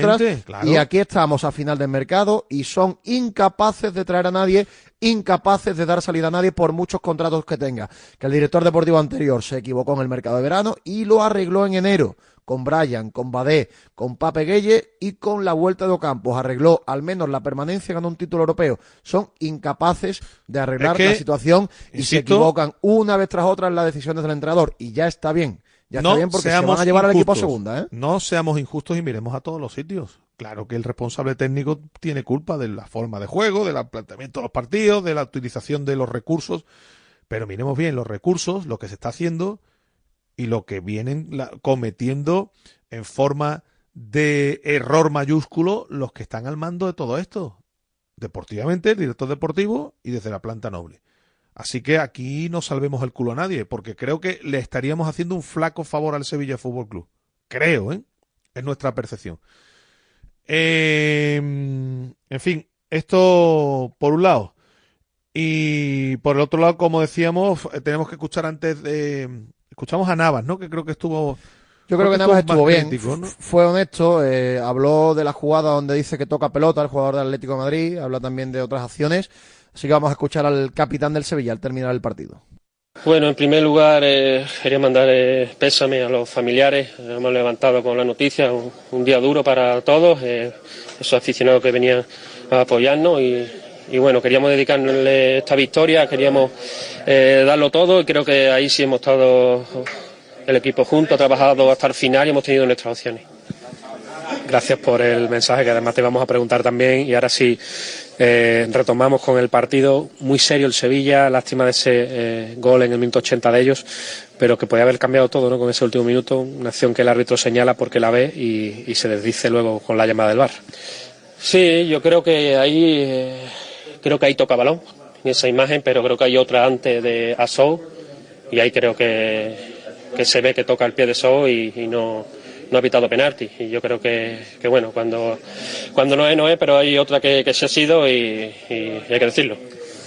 claro. Y aquí estamos a final del mercado y son incapaces de traer a nadie, incapaces de dar salida a nadie por muchos contratos que tenga. Que el director deportivo anterior se equivocó en el mercado de verano y lo arregló en enero. Con Brian, con Badé, con Pape Gueye y con la vuelta de Ocampos. Arregló al menos la permanencia, ganó un título europeo. Son incapaces de arreglar Es que, la situación y se equivocan una vez tras otra en las decisiones del entrenador. Y ya está bien. Ya está bien porque se van a llevar al equipo a segunda, ¿eh? No seamos injustos y miremos a todos los sitios. Claro que el responsable técnico tiene culpa de la forma de juego, del planteamiento de los partidos, de la utilización de los recursos. Pero miremos bien los recursos, lo que se está haciendo y lo que vienen cometiendo en forma de error mayúsculo los que están al mando de todo esto. Deportivamente, el director deportivo y desde la planta noble. Así que aquí no salvemos el culo a nadie, porque creo que le estaríamos haciendo un flaco favor al Sevilla Fútbol Club. Creo, ¿eh? Es nuestra percepción. Eh, en fin, esto por un lado. Y por el otro lado, como decíamos, eh, tenemos que escuchar antes de. Escuchamos a Navas, ¿no? Que creo que estuvo. Yo creo que Navas estuvo bien, crítico, ¿no? f- fue honesto, eh, habló de la jugada donde dice que toca pelota el jugador del Atlético de Madrid, habla también de otras acciones, así que vamos a escuchar al capitán del Sevilla al terminar el partido. Bueno, en primer lugar, eh, quería mandar eh, pésame a los familiares. Hemos levantado con la noticia, un, día duro para todos, eh, esos aficionados que venían a apoyarnos y, y bueno, queríamos dedicarle esta victoria, queríamos eh, darlo todo y creo que ahí sí hemos estado el equipo junto, ha trabajado hasta el final y hemos tenido nuestras opciones. Gracias por el mensaje que además te vamos a preguntar también. Y ahora sí, eh, retomamos con el partido. Muy serio el Sevilla, lástima de ese eh, gol en el minuto 80 de ellos, pero que podía haber cambiado todo ¿no? con ese último minuto. Una acción que el árbitro señala porque la ve y, y se desdice luego con la llamada del VAR. Sí, yo creo que ahí eh, creo que ahí toca balón en esa imagen, pero creo que hay otra antes de Asou y ahí creo que, se ve que toca el pie de Sou y, y no, no ha pitado penalti. Y yo creo que, que bueno, cuando, cuando no es, no es, pero hay otra que, que se ha sido y, y hay que decirlo.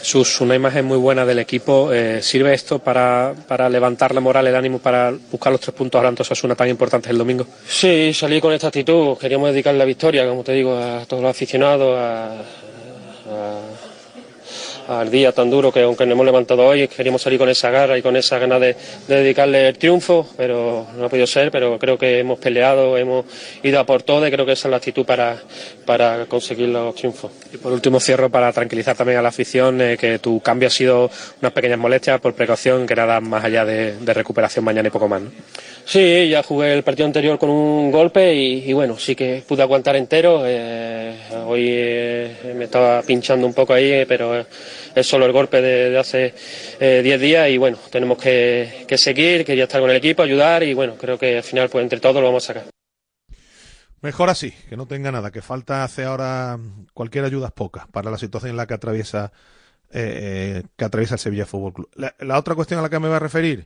Sus, una imagen muy buena del equipo. Eh, ¿Sirve esto para, para levantar la moral, el ánimo, para buscar los tres puntos ahora ante Osasuna tan importantes el domingo? Sí, salí con esta actitud. Queríamos dedicar la victoria, como te digo, a todos los aficionados, a, a- al día tan duro que aunque nos hemos levantado hoy, queríamos salir con esa garra y con esa ganas de, de dedicarle el triunfo, pero no ha podido ser, pero creo que hemos peleado, hemos ido a por todo y creo que esa es la actitud para, para conseguir los triunfos. Y por último cierro para tranquilizar también a la afición eh, que tu cambio ha sido unas pequeñas molestias por precaución, que nada más allá de, de recuperación mañana y poco más. ¿no? Sí, ya jugué el partido anterior con un golpe y, y bueno, sí que pude aguantar entero. eh, hoy eh, me estaba pinchando un poco ahí, pero es solo el golpe de, hace 10 días y bueno, tenemos que, que seguir, quería estar con el equipo, ayudar y bueno, creo que al final pues entre todos lo vamos a sacar. Mejor así, que no tenga nada, que falta hace ahora cualquier ayuda es poca para la situación en la que atraviesa eh, eh, que atraviesa el Sevilla Fútbol Club. La, otra cuestión a la que me voy a referir,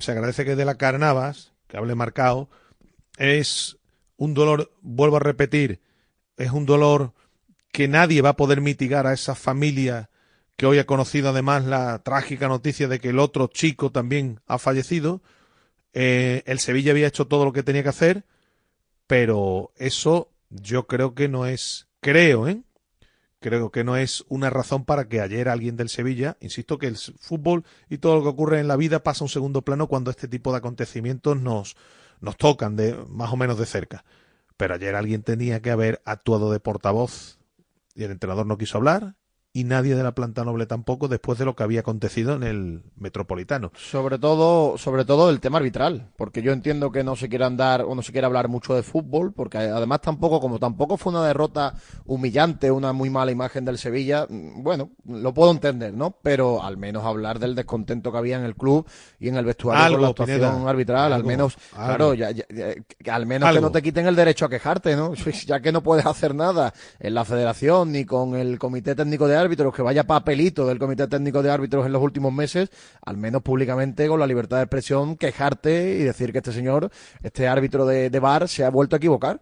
se agradece que de la Carnavas, que hable marcado, es un dolor, vuelvo a repetir, es un dolor que nadie va a poder mitigar a esa familia que hoy ha conocido además la trágica noticia de que el otro chico también ha fallecido. Eh, el Sevilla había hecho todo lo que tenía que hacer, pero eso yo creo que no es, creo, ¿eh? Creo que no es una razón para que ayer alguien del Sevilla, insisto que el fútbol y todo lo que ocurre en la vida pasa a un segundo plano cuando este tipo de acontecimientos nos, nos tocan de más o menos de cerca. Pero ayer alguien tenía que haber actuado de portavoz y el entrenador no quiso hablar y nadie de la planta noble tampoco después de lo que había acontecido en el Metropolitano. Sobre todo, sobre todo el tema arbitral, porque yo entiendo que no se quiera andar o no se quiera hablar mucho de fútbol, porque además tampoco, como tampoco fue una derrota humillante, una muy mala imagen del Sevilla, mm, bueno, lo puedo entender, ¿no? Pero al menos hablar del descontento que había en el club y en el vestuario con la actuación arbitral, al menos, claro, ya, al menos que no te quiten el derecho a quejarte, ¿no? ya que no puedes hacer nada en la federación ni con el comité técnico de árbitros, que vaya papelito del Comité Técnico de Árbitros en los últimos meses, al menos públicamente con la libertad de expresión, quejarte y decir que este señor, este árbitro de, de bar, se ha vuelto a equivocar.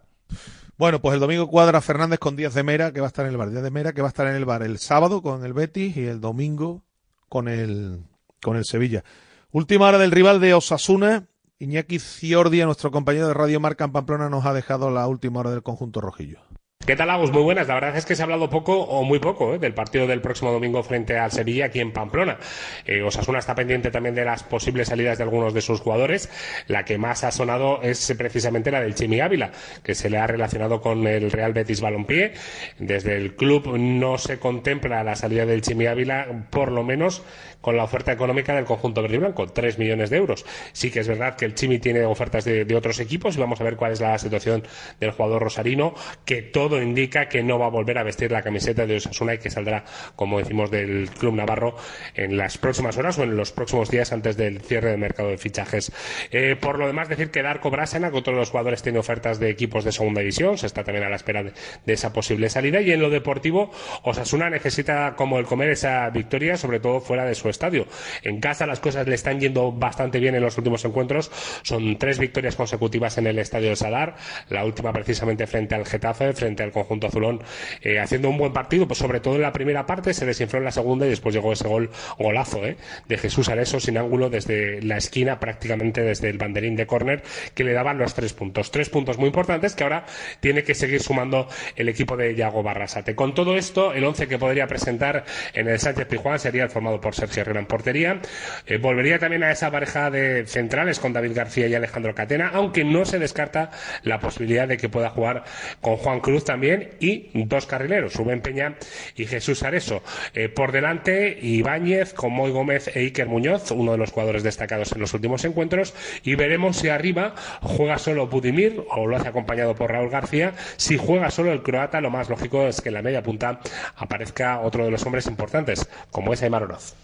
Bueno, pues el domingo cuadra Fernández con Díaz de Mera, que va a estar en el bar. Díaz de Mera, que va a estar en el bar el sábado con el Betis y el domingo con el, con el Sevilla. Última hora del rival de Osasuna. Iñaki Ciordia, nuestro compañero de Radio Marca en Pamplona, nos ha dejado la última hora del conjunto rojillo. ¿Qué tal, Agus? Muy buenas. La verdad es que se ha hablado poco o muy poco ¿eh? del partido del próximo domingo frente al Sevilla aquí en Pamplona. Eh, Osasuna está pendiente también de las posibles salidas de algunos de sus jugadores. La que más ha sonado es precisamente la del Chimi Ávila, que se le ha relacionado con el Real Betis Balompié. Desde el club no se contempla la salida del Chimi Ávila, por lo menos con la oferta económica del conjunto verde y blanco, 3 millones de euros. Sí que es verdad que el Chimi tiene ofertas de, de otros equipos y vamos a ver cuál es la situación del jugador rosarino, que todo indica que no va a volver a vestir la camiseta de Osasuna y que saldrá, como decimos, del club navarro en las próximas horas o en los próximos días antes del cierre del mercado de fichajes. Eh, por lo demás, decir que Darko Brasena, con todos los jugadores, tiene ofertas de equipos de segunda división, se está también a la espera de, de esa posible salida. Y en lo deportivo, Osasuna necesita, como el comer, esa victoria, sobre todo fuera de su estadio. En casa las cosas le están yendo bastante bien en los últimos encuentros. Son tres victorias consecutivas en el estadio de Sadar, la última precisamente frente al Getafe, frente al conjunto azulón, eh, haciendo un buen partido, pues sobre todo en la primera parte, se desinfló en la segunda y después llegó ese gol golazo eh, de Jesús Areso sin ángulo desde la esquina, prácticamente desde el banderín de córner, que le daban los tres puntos. Tres puntos muy importantes que ahora tiene que seguir sumando el equipo de Yago Barrasate. Con todo esto, el once que podría presentar en el Sánchez Pijuán sería el formado por Sergio Herrera portería. Eh, volvería también a esa pareja de centrales con David García y Alejandro Catena, aunque no se descarta la posibilidad de que pueda jugar con Juan Cruz también y dos carrileros, Rubén Peña y Jesús Areso. Eh, por delante, Ibáñez con Moy Gómez e Iker Muñoz, uno de los jugadores destacados en los últimos encuentros, y veremos si arriba juega solo Budimir o lo hace acompañado por Raúl García. Si juega solo el croata, lo más lógico es que en la media punta aparezca otro de los hombres importantes, como es Aymar Oroz.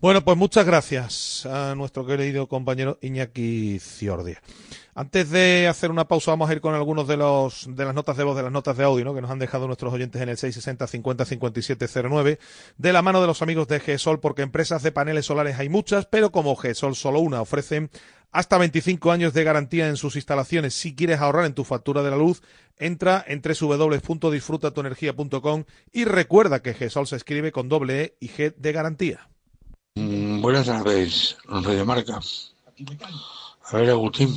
Bueno, pues muchas gracias a nuestro querido compañero Iñaki Ciordia. Antes de hacer una pausa, vamos a ir con algunos de los de las notas de voz, de las notas de audio, que nos han dejado nuestros oyentes en el 660 50 57 09, de la mano de los amigos de GESOL, porque empresas de paneles solares hay muchas, pero como GESOL solo una ofrecen hasta 25 años de garantía en sus instalaciones. Si quieres ahorrar en tu factura de la luz, entra en www.disfrutatuenergia.com y recuerda que GESOL se escribe con doble E y G de garantía. Mm, buenas tardes, Radio Marca. A ver, Agustín,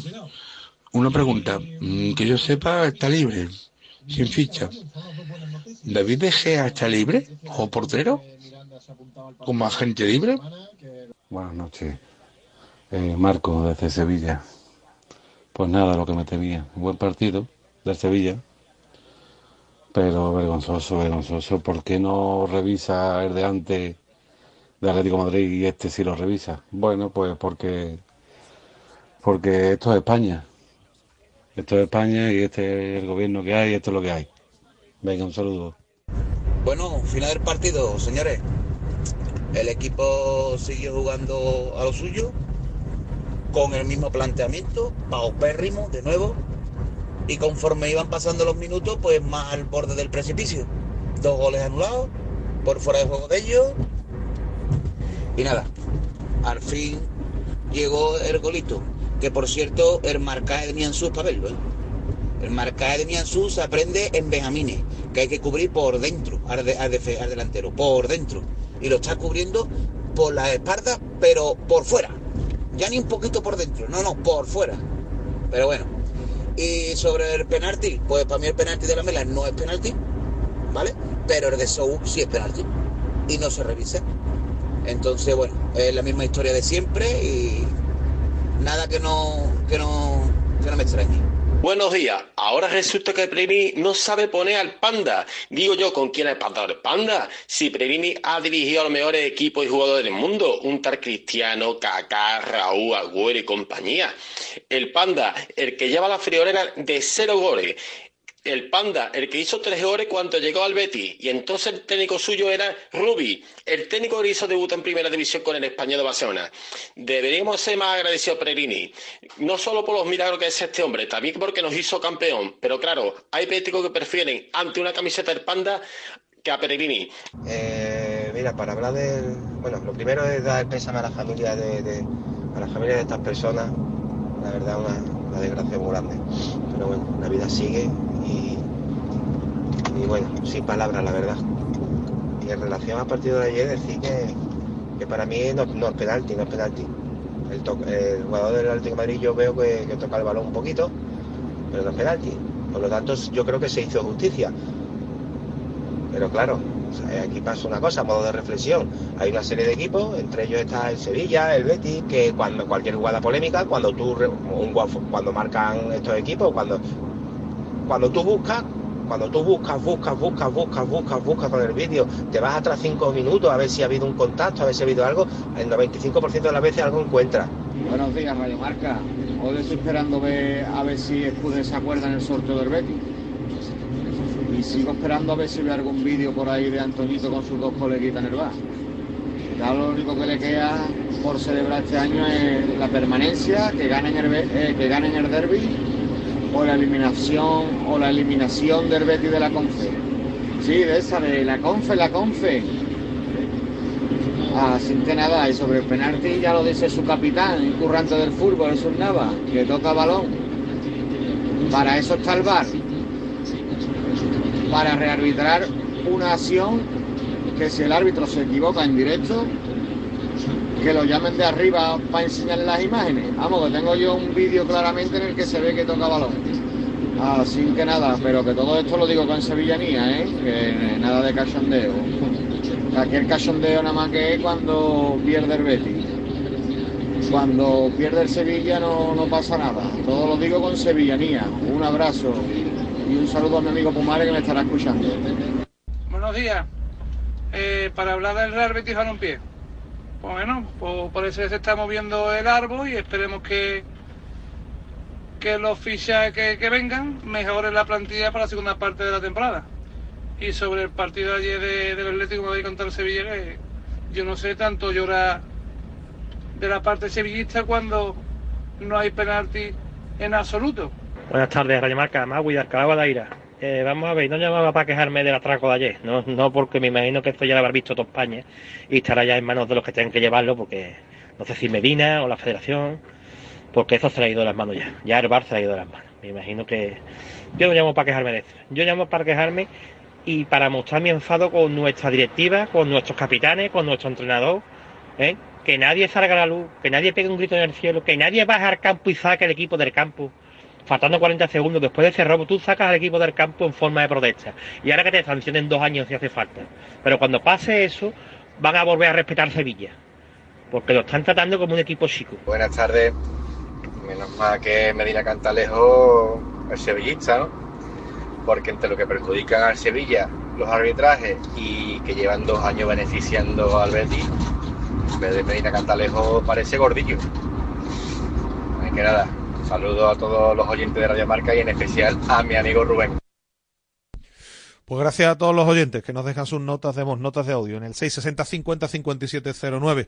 una pregunta. Mm, que yo sepa, está libre, sin ficha. ¿David De Gea está libre o portero? ¿Como agente libre? Buenas noches. Eh, Marco, desde Sevilla. Pues nada, lo que me temía. Buen partido del Sevilla. Pero vergonzoso, vergonzoso. ¿Por qué no revisa el de antes de Atlético Madrid y este sí lo revisa? Bueno, pues porque porque esto es España. Esto es España y este es el gobierno que hay y esto es lo que hay. Venga, un saludo. Bueno, final del partido, señores. El equipo siguió jugando a lo suyo, con el mismo planteamiento, paupérrimo de nuevo, y conforme iban pasando los minutos, pues más al borde del precipicio. Dos goles anulados, por fuera de juego de ellos, y nada, al fin llegó el golito, que por cierto, el marcaje de Nianzú para verlo, ¿eh? El marcaje de Nianzú se aprende en Benjamines, que hay que cubrir por dentro, al, de- delantero, por dentro. Y lo está cubriendo por la espalda, pero por fuera. Ya ni un poquito por dentro, no, no, por fuera. Pero bueno. Y sobre el penalti, pues para mí el penalti de la Mela no es penalti, ¿vale? Pero el de Sou sí es penalti. Y no se revisa. Entonces, bueno, es la misma historia de siempre y nada que no, que no, que no me extrañe. Buenos días. Ahora resulta que Previni no sabe poner al Panda. Digo yo, ¿con quién es el Panda? Si Previni ha dirigido a los mejores equipos y jugadores del mundo, un tal Cristiano, Kaká, Raúl, Agüero y compañía. El Panda, el que lleva la friolera de cero goles el Panda, el que hizo tres goles cuando llegó al Betis, y entonces el técnico suyo era Rubi, el técnico que hizo debut en primera división con el Español de Barcelona. Deberíamos ser más agradecidos a Peregrini, no solo por los milagros que es este hombre, también porque nos hizo campeón, pero claro, hay béticos que prefieren ante una camiseta del Panda que a Peregrini. Eh, mira, para hablar del... Bueno, lo primero es dar pésame a la familia de, a la familia de estas personas, la verdad una, una desgracia muy grande. Pero bueno, la vida sigue y, bueno, sin palabras, la verdad. Y en relación al partido de ayer, decir que, para mí no, es penalti, no es penalti. El, jugador del Atlético Madrid yo veo que, toca el balón un poquito, pero no es penalti. Por lo tanto, yo creo que se hizo justicia. Pero claro, aquí pasa una cosa, modo de reflexión. Hay una serie de equipos, entre ellos está el Sevilla, el Betis, que cuando cualquier jugada polémica, cuando tú un, cuando marcan estos equipos, cuando cuando tú buscas, cuando tú buscas, buscas, buscas, buscas, buscas, con el vídeo, te vas atrás cinco minutos a ver si ha habido un contacto, a ver si ha habido algo, el 95% de las veces algo encuentras. Buenos días, Radio Marca. Hoy estoy esperando a ver si Escude se acuerda en el sorteo del Betis. Y sigo esperando a ver si veo algún vídeo por ahí de Antonito con sus dos coleguitas en el bar. Ya lo único que le queda por celebrar este año es la permanencia, que ganen el, eh, que ganen el derby o la eliminación o la eliminación del Betis de la Confe. Sí, de esa, de la Confe, la Confe. Así que nada, y sobre el penalti ya lo dice su capitán, incurrante del fútbol, es un Nava, que toca balón. Para eso está el VAR. Para rearbitrar una acción que si el árbitro se equivoca en directo, que lo llamen de arriba para enseñarle las imágenes. Vamos, que tengo yo un vídeo claramente en el que se ve que toca balón. Así que nada, pero que todo esto lo digo con sevillanía, ¿eh? Que nada de cachondeo. Aquí el cachondeo nada más que es cuando pierde el Betis. Cuando pierde el Sevilla no pasa nada. Todo lo digo con sevillanía. Un abrazo y un saludo a mi amigo Pumare que me estará escuchando. Buenos días. Eh, para hablar del Real Betis pie pues bueno, pues por eso se está moviendo el árbol y esperemos que, que los fichas que, vengan mejoren la plantilla para la segunda parte de la temporada. Y sobre el partido ayer de, del Atlético Madrid contra el Sevilla, yo no sé tanto llorar de la parte sevillista cuando no hay penalti en absoluto. Buenas tardes, Radio Marca, Magui de Alcalá. Eh, vamos a ver, no llamaba para quejarme del atraco de ayer, no, no porque me imagino que esto ya lo habrá visto toda España y estará ya en manos de los que tengan que llevarlo, porque no sé si Medina o la Federación, porque eso se le ha ido de las manos ya, ya el bar se le ha ido de las manos. Me imagino que yo no llamo para quejarme de esto, yo llamo para quejarme y para mostrar mi enfado con nuestra directiva, con nuestros capitanes, con nuestro entrenador, ¿eh? que nadie salga a la luz, que nadie pegue un grito en el cielo, que nadie baje al campo y saque el equipo del campo faltando 40 segundos después de ese robo, tú sacas al equipo del campo en forma de protesta. Y ahora que te sancionen dos años si hace falta. Pero cuando pase eso, van a volver a respetar Sevilla. Porque lo están tratando como un equipo chico. Buenas tardes. Menos mal que Medina Cantalejo es sevillista, ¿no? Porque entre lo que perjudican al Sevilla los arbitrajes y que llevan dos años beneficiando al Betis, Medina Cantalejo parece gordillo. No hay que nada. Saludos a todos los oyentes de Radio Marca y en especial a mi amigo Rubén. Pues gracias a todos los oyentes que nos dejan sus notas de voz, notas de audio en el 660 50 57 09.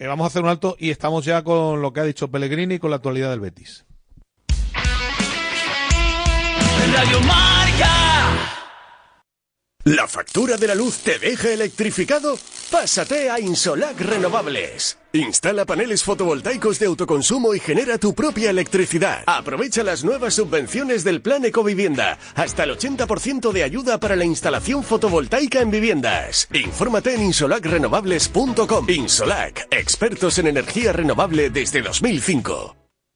vamos a hacer un alto y estamos ya con lo que ha dicho Pellegrini y con la actualidad del Betis. Radio Marca. ¿La factura de la luz te deja electrificado? Pásate a Insolac Renovables. Instala paneles fotovoltaicos de autoconsumo y genera tu propia electricidad. Aprovecha las nuevas subvenciones del Plan Ecovivienda. Hasta el 80% de ayuda para la instalación fotovoltaica en viviendas. Infórmate en insolacrenovables.com. Insolac, expertos en energía renovable desde 2005.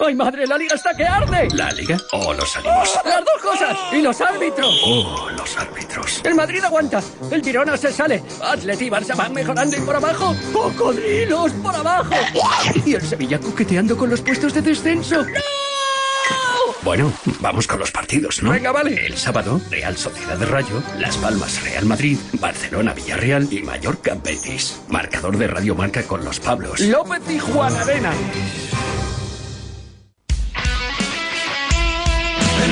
¡Ay, madre! ¡La liga está que arde! ¿La liga o los ánimos? ¡Las dos cosas! ¡Y los árbitros! Oh, los árbitros. El Madrid aguanta. El Girona se sale. Atleti y Barça van mejorando y por abajo. ¡Cocodrilos por abajo! Y el Sevilla coqueteando con los puestos de descenso. Bueno, vamos con los partidos, ¿no? Venga, vale. El sábado, Real Sociedad de Rayo, Las Palmas Real Madrid, Barcelona Villarreal y Mallorca Betis. Marcador de Radio Marca con los Pablos. López y Juan Arena.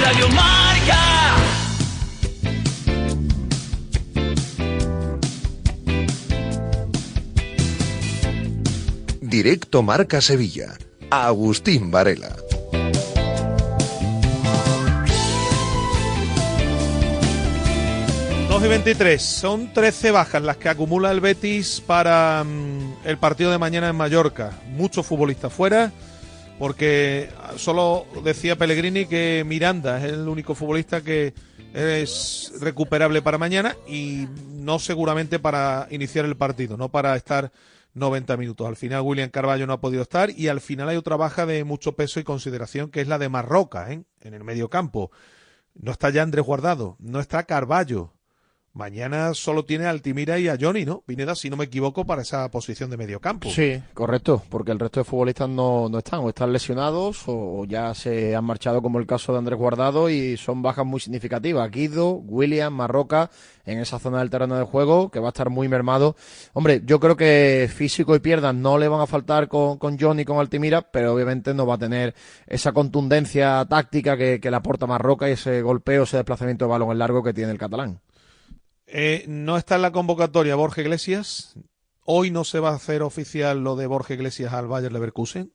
Radio Marca. Directo Marca Sevilla. Agustín Varela. Dos y 23. Son 13 bajas las que acumula el Betis para mm, el partido de mañana en Mallorca. Muchos futbolistas fuera, porque solo decía Pellegrini que Miranda es el único futbolista que es recuperable para mañana y no seguramente para iniciar el partido, no para estar 90 minutos. Al final William Carballo no ha podido estar y al final hay otra baja de mucho peso y consideración que es la de Marroca, ¿eh? en el medio campo. No está ya Andrés Guardado, no está Carballo. Mañana solo tiene a Altimira y a Johnny, ¿no? Pineda, si no me equivoco, para esa posición de medio campo. Sí, correcto, porque el resto de futbolistas no, no están, o están lesionados o ya se han marchado, como el caso de Andrés Guardado, y son bajas muy significativas. Guido, William, Marroca, en esa zona del terreno de juego, que va a estar muy mermado. Hombre, yo creo que físico y piernas no le van a faltar con, con Johnny y con Altimira, pero obviamente no va a tener esa contundencia táctica que, que le aporta Marroca y ese golpeo, ese desplazamiento de balón en largo que tiene el catalán. Eh, no está en la convocatoria Borja Iglesias. Hoy no se va a hacer oficial lo de Borja Iglesias al Bayer Leverkusen,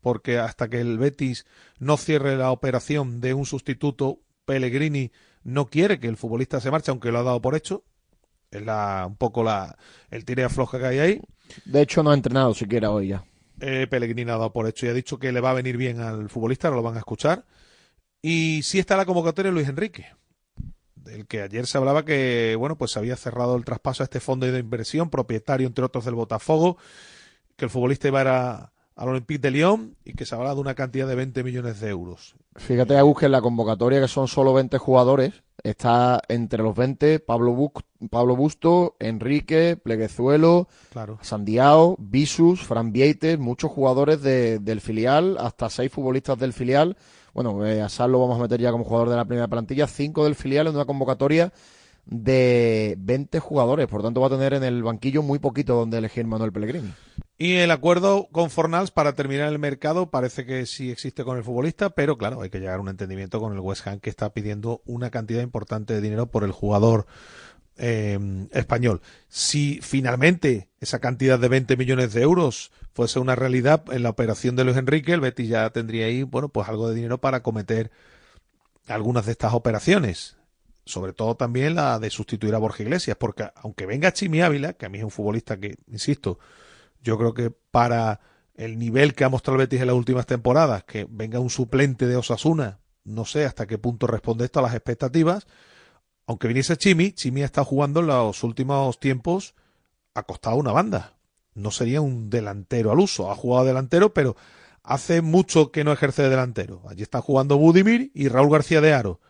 porque hasta que el Betis no cierre la operación de un sustituto, Pellegrini no quiere que el futbolista se marche, aunque lo ha dado por hecho. Es la, un poco la, el tire floja que hay ahí. De hecho, no ha entrenado siquiera hoy ya. Eh, Pellegrini ha dado por hecho y ha dicho que le va a venir bien al futbolista, ahora lo van a escuchar. Y sí está la convocatoria Luis Enrique del que ayer se hablaba que, bueno, pues se había cerrado el traspaso a este fondo de inversión, propietario, entre otros, del Botafogo, que el futbolista iba a ir a, al Olympique de Lyon y que se hablaba de una cantidad de 20 millones de euros. Fíjate, Agus, que en la convocatoria, que son solo 20 jugadores, está entre los 20 Pablo, Bu Pablo Busto, Enrique, Pleguezuelo, claro. Sandiao, Visus, Fran Vieites, muchos jugadores de, del filial, hasta seis futbolistas del filial. Bueno, eh, a Sal lo vamos a meter ya como jugador de la primera plantilla, cinco del filial en una convocatoria de 20 jugadores, por tanto va a tener en el banquillo muy poquito donde elegir Manuel Pellegrini. Y el acuerdo con Fornals para terminar el mercado parece que sí existe con el futbolista, pero claro, hay que llegar a un entendimiento con el West Ham que está pidiendo una cantidad importante de dinero por el jugador eh, español. Si finalmente esa cantidad de 20 millones de euros fuese una realidad en la operación de Luis Enrique, el Betis ya tendría ahí, bueno, pues algo de dinero para cometer algunas de estas operaciones sobre todo también la de sustituir a Borja Iglesias, porque aunque venga Chimi Ávila, que a mí es un futbolista que, insisto, yo creo que para el nivel que ha mostrado el Betis en las últimas temporadas, que venga un suplente de Osasuna, no sé hasta qué punto responde esto a las expectativas, aunque viniese Chimi, Chimi ha estado jugando en los últimos tiempos acostado a una banda. No sería un delantero al uso, ha jugado delantero, pero hace mucho que no ejerce de delantero. Allí está jugando Budimir y Raúl García de Aro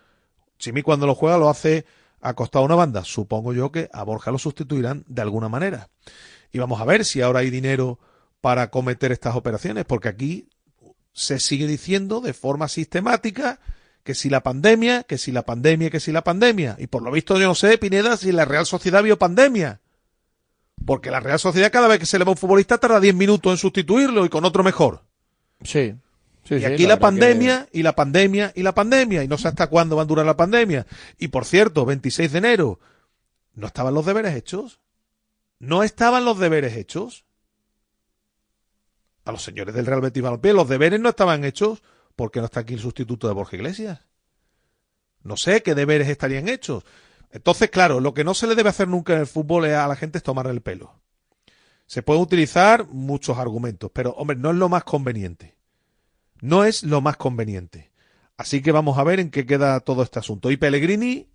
Chimi cuando lo juega lo hace acostado a una banda. Supongo yo que a Borja lo sustituirán de alguna manera. Y vamos a ver si ahora hay dinero para cometer estas operaciones, porque aquí se sigue diciendo de forma sistemática que si la pandemia, que si la pandemia, que si la pandemia. Y por lo visto yo no sé, Pineda, si la Real Sociedad vio pandemia. Porque la Real Sociedad cada vez que se le va un futbolista tarda 10 minutos en sustituirlo y con otro mejor. Sí. y sí, aquí la pandemia, y la pandemia, y la pandemia, y no sé hasta cuándo va a durar la pandemia. Y por cierto, 26 de enero, ¿no estaban los deberes hechos? ¿No estaban los deberes hechos? A los señores del Real Betis Balompié, los deberes no estaban hechos porque no está aquí el sustituto de Borja Iglesias. No sé qué deberes estarían hechos. Entonces, claro, lo que no se le debe hacer nunca en el fútbol a la gente es tomar el pelo. Se pueden utilizar muchos argumentos, pero hombre, no es lo más conveniente. No es lo más conveniente. Así que vamos a ver en qué queda todo este asunto. Y Pellegrini,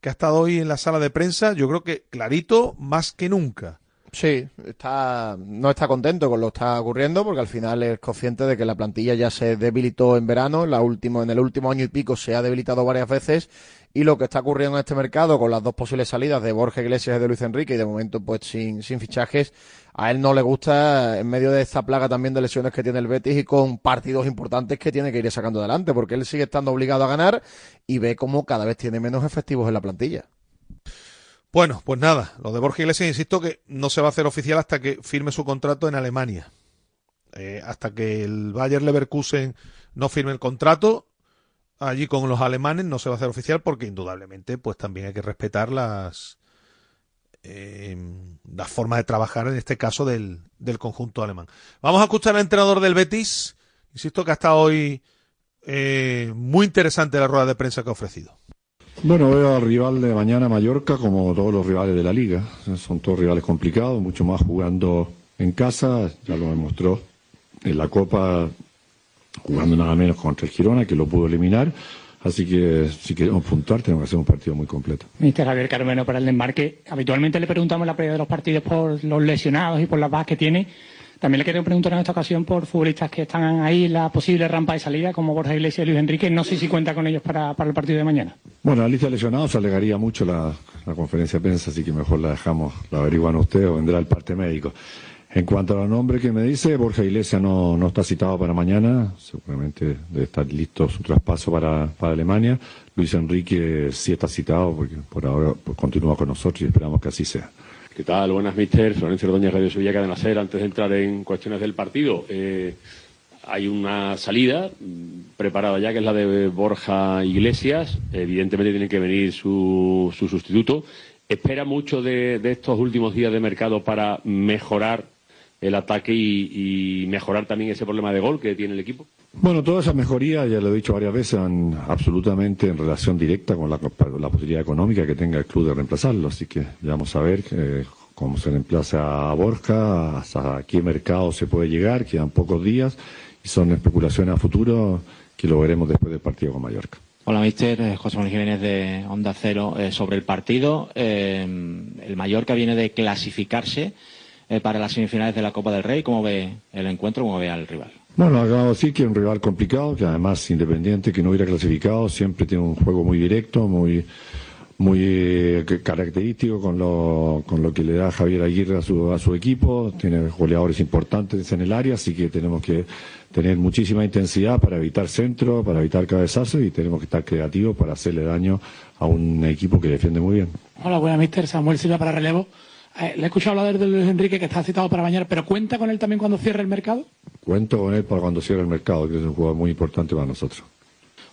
que ha estado hoy en la sala de prensa, yo creo que clarito más que nunca. Sí, está, no está contento con lo que está ocurriendo porque al final es consciente de que la plantilla ya se debilitó en verano, la último, en el último año y pico se ha debilitado varias veces y lo que está ocurriendo en este mercado con las dos posibles salidas de Borja Iglesias y de Luis Enrique y de momento pues sin, sin fichajes, a él no le gusta en medio de esta plaga también de lesiones que tiene el Betis y con partidos importantes que tiene que ir sacando adelante porque él sigue estando obligado a ganar y ve como cada vez tiene menos efectivos en la plantilla. Bueno, pues nada, lo de Borja Iglesias, insisto que no se va a hacer oficial hasta que firme su contrato en Alemania. Eh, hasta que el Bayer Leverkusen no firme el contrato, allí con los alemanes no se va a hacer oficial porque indudablemente pues también hay que respetar las eh, las formas de trabajar en este caso del, del conjunto alemán. Vamos a escuchar al entrenador del Betis, insisto que ha estado hoy eh, muy interesante la rueda de prensa que ha ofrecido. Bueno, veo al rival de mañana Mallorca como todos los rivales de la liga. Son todos rivales complicados, mucho más jugando en casa, ya lo demostró en la Copa, jugando nada menos contra el Girona, que lo pudo eliminar. Así que si queremos puntuar tenemos que hacer un partido muy completo. Mister Javier Carmeno para el desmarque. Habitualmente le preguntamos la previa de los partidos por los lesionados y por las bajas que tiene. También le quiero preguntar en esta ocasión por futbolistas que están ahí la posible rampa de salida, como Borja Iglesias y Luis Enrique. No sé si cuenta con ellos para, para el partido de mañana. Bueno, la lista de lesionados alegaría mucho la, la conferencia de prensa, así que mejor la dejamos, la averiguan ustedes o vendrá el parte médico. En cuanto a los nombres que me dice, Borja Iglesias no, no está citado para mañana, seguramente debe estar listo su traspaso para, para Alemania. Luis Enrique sí está citado porque por ahora pues, continúa con nosotros y esperamos que así sea. ¿Qué tal? Buenas, mister. Florencio Ordóñez, Radio Sevilla, Cadena Ser. Antes de entrar en cuestiones del partido, eh, hay una salida mm, preparada ya, que es la de Borja Iglesias. Evidentemente tiene que venir su, su sustituto. ¿Espera mucho de, estos últimos días de mercado para mejorar el ataque y, mejorar también ese problema de gol que tiene el equipo? Bueno, todas esas mejorías, ya lo he dicho varias veces, van absolutamente en relación directa con la, posibilidad económica que tenga el club de reemplazarlo. Así que vamos a ver eh, cómo se reemplaza a Borja, hasta qué mercado se puede llegar, quedan pocos días y son especulaciones a futuro que lo veremos después del partido con Mallorca. Hola, mister. Eh, José Manuel Jiménez de Onda Cero. Eh, sobre el partido, el Mallorca viene de clasificarse para las semifinales de la Copa del Rey. ¿Cómo ve el encuentro? ¿Cómo ve al rival? Bueno, acabo de decir que es un rival complicado, que además independiente, que no hubiera clasificado, siempre tiene un juego muy directo, muy muy eh, característico con lo, con lo que le da Javier Aguirre a su, a su equipo, tiene goleadores importantes en el área, así que tenemos que tener muchísima intensidad para evitar centro, para evitar cabezazos y tenemos que estar creativos para hacerle daño a un equipo que defiende muy bien. Hola, buenas, mister. Samuel Silva para relevo. Eh, le he escuchado hablar de Luis Enrique que está citado para mañana, pero ¿cuenta con él también cuando cierre el mercado? Cuento con él para cuando cierre el mercado, que es un jugador muy importante para nosotros.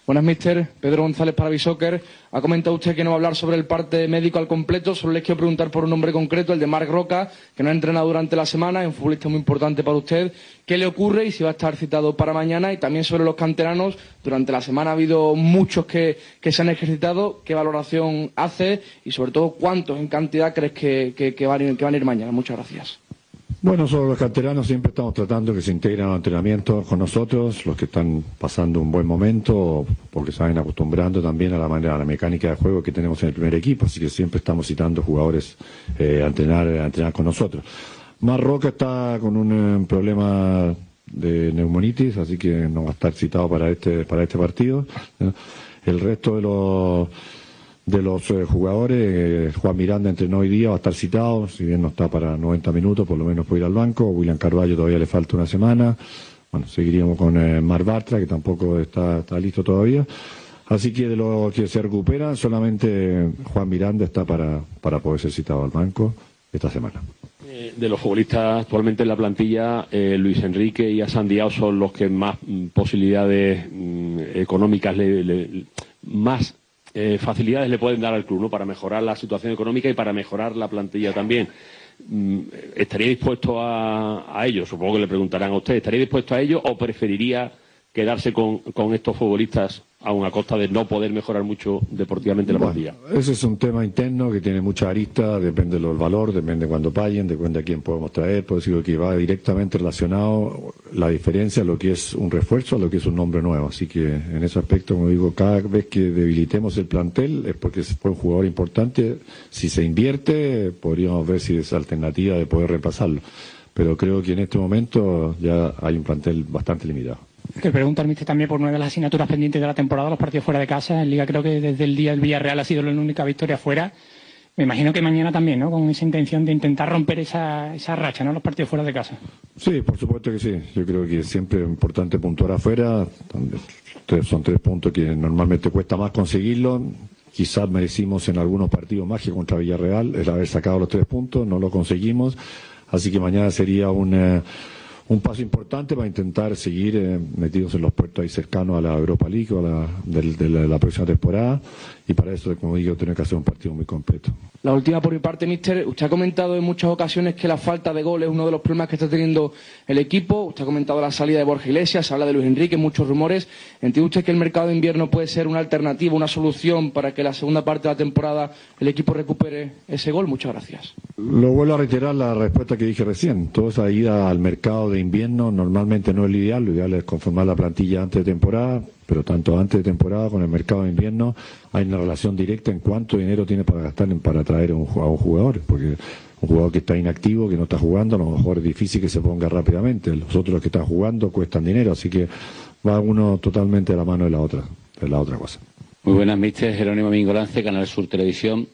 Buenas, mister. Pedro González para Bisoccer. Ha comentado usted que no va a hablar sobre el parte médico al completo. Solo les quiero preguntar por un nombre concreto, el de Marc Roca, que no ha entrenado durante la semana. Es un futbolista muy importante para usted. ¿Qué le ocurre y si va a estar citado para mañana? Y también sobre los canteranos. Durante la semana ha habido muchos que, se han ejercitado. ¿Qué valoración hace? Y sobre todo, ¿cuántos en cantidad crees que, van, que van a ir mañana? Muchas gracias. Bueno, sobre los canteranos siempre estamos tratando que se integren al entrenamiento con nosotros, los que están pasando un buen momento, porque se van acostumbrando también a la manera, a la mecánica de juego que tenemos en el primer equipo, así que siempre estamos citando jugadores eh, a, entrenar, a entrenar con nosotros. Marroca está con un eh, problema de neumonitis, así que no va a estar citado para este, para este partido. El resto de los de los eh, jugadores. Eh, Juan Miranda entrenó hoy día, va a estar citado, si bien no está para 90 minutos, por lo menos puede ir al banco. William Carballo todavía le falta una semana. Bueno, seguiríamos con eh, Mar Bartra, que tampoco está, está listo todavía. Así que de los que se recuperan, solamente Juan Miranda está para, para poder ser citado al banco esta semana. Eh, de los futbolistas actualmente en la plantilla, Luis Enrique y Asandiao son los que más mm, posibilidades mm, económicas, le, le- más eh, facilidades le pueden dar al club, ¿no? Para mejorar la situación económica y para mejorar la plantilla también. Mm, ¿Estaría dispuesto a, ello? Supongo que le preguntarán a usted. ¿Estaría dispuesto a ello o preferiría quedarse con estos futbolistas aun a costa de no poder mejorar mucho deportivamente la Bueno, plantilla? ese es un tema interno que tiene mucha arista, depende del valor, depende de cuándo paguen, depende de quién podemos traer, por decirlo que va directamente relacionado la diferencia a lo que es un refuerzo, a lo que es un nombre nuevo. Así que en ese aspecto, como digo, cada vez que debilitemos el plantel es porque fue un jugador importante. Si se invierte, podríamos ver si es alternativa de poder reemplazarlo. Pero creo que en este momento ya hay un plantel bastante limitado. Que pregunta al mister también por una de las asignaturas pendientes de la temporada, los partidos fuera de casa. En Liga creo que desde el día del Villarreal ha sido la única victoria fuera. Me imagino que mañana también, ¿no? Con esa intención de intentar romper esa, esa racha, ¿no? Los partidos fuera de casa. Sí, por supuesto que sí. Yo creo que siempre importante puntuar afuera. Son tres puntos que normalmente cuesta más conseguirlo. Quizás merecimos en algunos partidos más que contra Villarreal el haber sacado los tres puntos, no lo conseguimos. Así que mañana sería un, eh, un paso importante para intentar seguir eh, metidos en los puertos ahí cercanos a la Europa League o a la, de la, la próxima temporada. Y para eso, como digo, tiene que hacer un partido muy completo. La última por mi parte, mister. Usted ha comentado en muchas ocasiones que la falta de gol es uno de los problemas que está teniendo el equipo. Usted ha comentado la salida de Borja Iglesias, se habla de Luis Enrique, muchos rumores. ¿Entiende usted que el mercado de invierno puede ser una alternativa, una solución para que la segunda parte de la temporada el equipo recupere ese gol? Muchas gracias. Lo vuelvo a reiterar la respuesta que dije recién. Toda esa ida al mercado de invierno normalmente no es lo ideal. Lo ideal es conformar la plantilla antes de temporada, pero tanto antes de temporada con el mercado de invierno hay una relación directa en cuánto dinero tiene para gastar en- para traer a un, jugador. Porque un jugador que está inactivo, que no está jugando, a lo mejor es difícil que se ponga rápidamente. Los otros que están jugando cuestan dinero, así que va uno totalmente de la mano de la otra, de la otra cosa. Muy buenas, mister Jerónimo Mingolance, Canal Sur Televisión.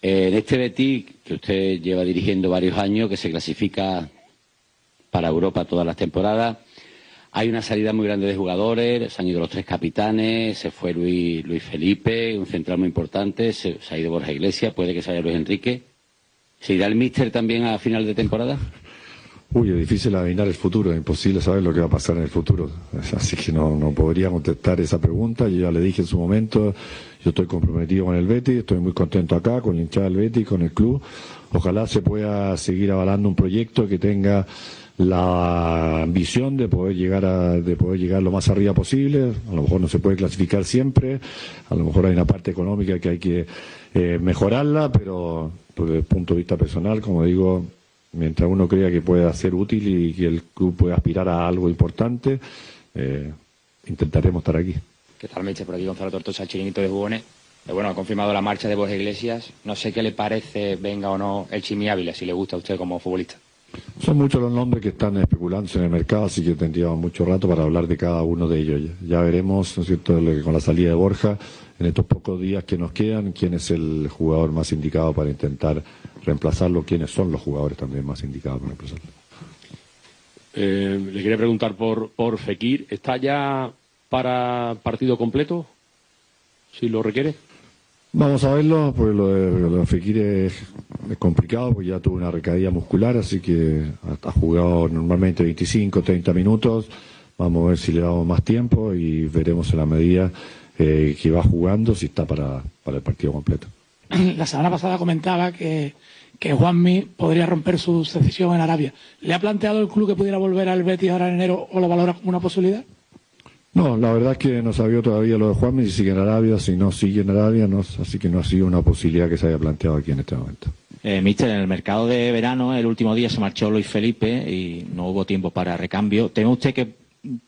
Eh, en este Betis, que usted lleva dirigiendo varios años, que se clasifica para Europa todas las temporadas, hay una salida muy grande de jugadores, se han ido los tres capitanes, se fue Luis, Luis Felipe, un central muy importante, se, ha ido Borja Iglesias, puede que se vaya Luis Enrique. ¿Se irá el míster también a final de temporada? Uy, es difícil adivinar el futuro, es imposible saber lo que va a pasar en el futuro. Así que no, no podría contestar esa pregunta. Yo ya le dije en su momento, yo estoy comprometido con el Betis, estoy muy contento acá, con la hinchada del Betis, con el club. Ojalá se pueda seguir avalando un proyecto que tenga la ambición de poder llegar a, de poder llegar lo más arriba posible. A lo mejor no se puede clasificar siempre, a lo mejor hay una parte económica que hay que eh, mejorarla, pero desde el punto de vista personal, como digo, mientras uno crea que pueda ser útil y que el club pueda aspirar a algo importante, eh, intentaremos estar aquí. ¿Qué tal, Miche? Por aquí Gonzalo Tortosa, chiringuito de jugones. Eh, bueno, ha confirmado la marcha de Borja Iglesias. No sé qué le parece, venga o no, el Chimi Ávila, si le gusta a usted como futbolista. Son muchos los nombres que están especulándose en el mercado, así que tendríamos mucho rato para hablar de cada uno de ellos. Ya, veremos, ¿no es cierto?, con la salida de Borja, en estos pocos días que nos quedan, quién es el jugador más indicado para intentar reemplazarlo, quiénes son los jugadores también más indicados para reemplazarlo. Eh, le quería preguntar por, por Fekir. ¿Está ya para partido completo? Si lo requiere. Vamos a verlo, porque lo de, lo de Fekir es, es complicado, porque ya tuvo una recaída muscular, así que ha, jugado normalmente 25, 30 minutos. Vamos a ver si le damos más tiempo y veremos en la medida eh, que va jugando si está para, para el partido completo. La semana pasada comentaba que, que Juanmi podría romper su secesión en Arabia. ¿Le ha planteado el club que pudiera volver al Betis ahora en enero o lo valora como una posibilidad? No, la verdad es que no sabía todavía lo de Juanmi, si sigue en Arabia, si no sigue en Arabia, no, así que no ha sido una posibilidad que se haya planteado aquí en este momento. Eh, Mister, en el mercado de verano, el último día se marchó Luis Felipe y no hubo tiempo para recambio. ¿Teme usted que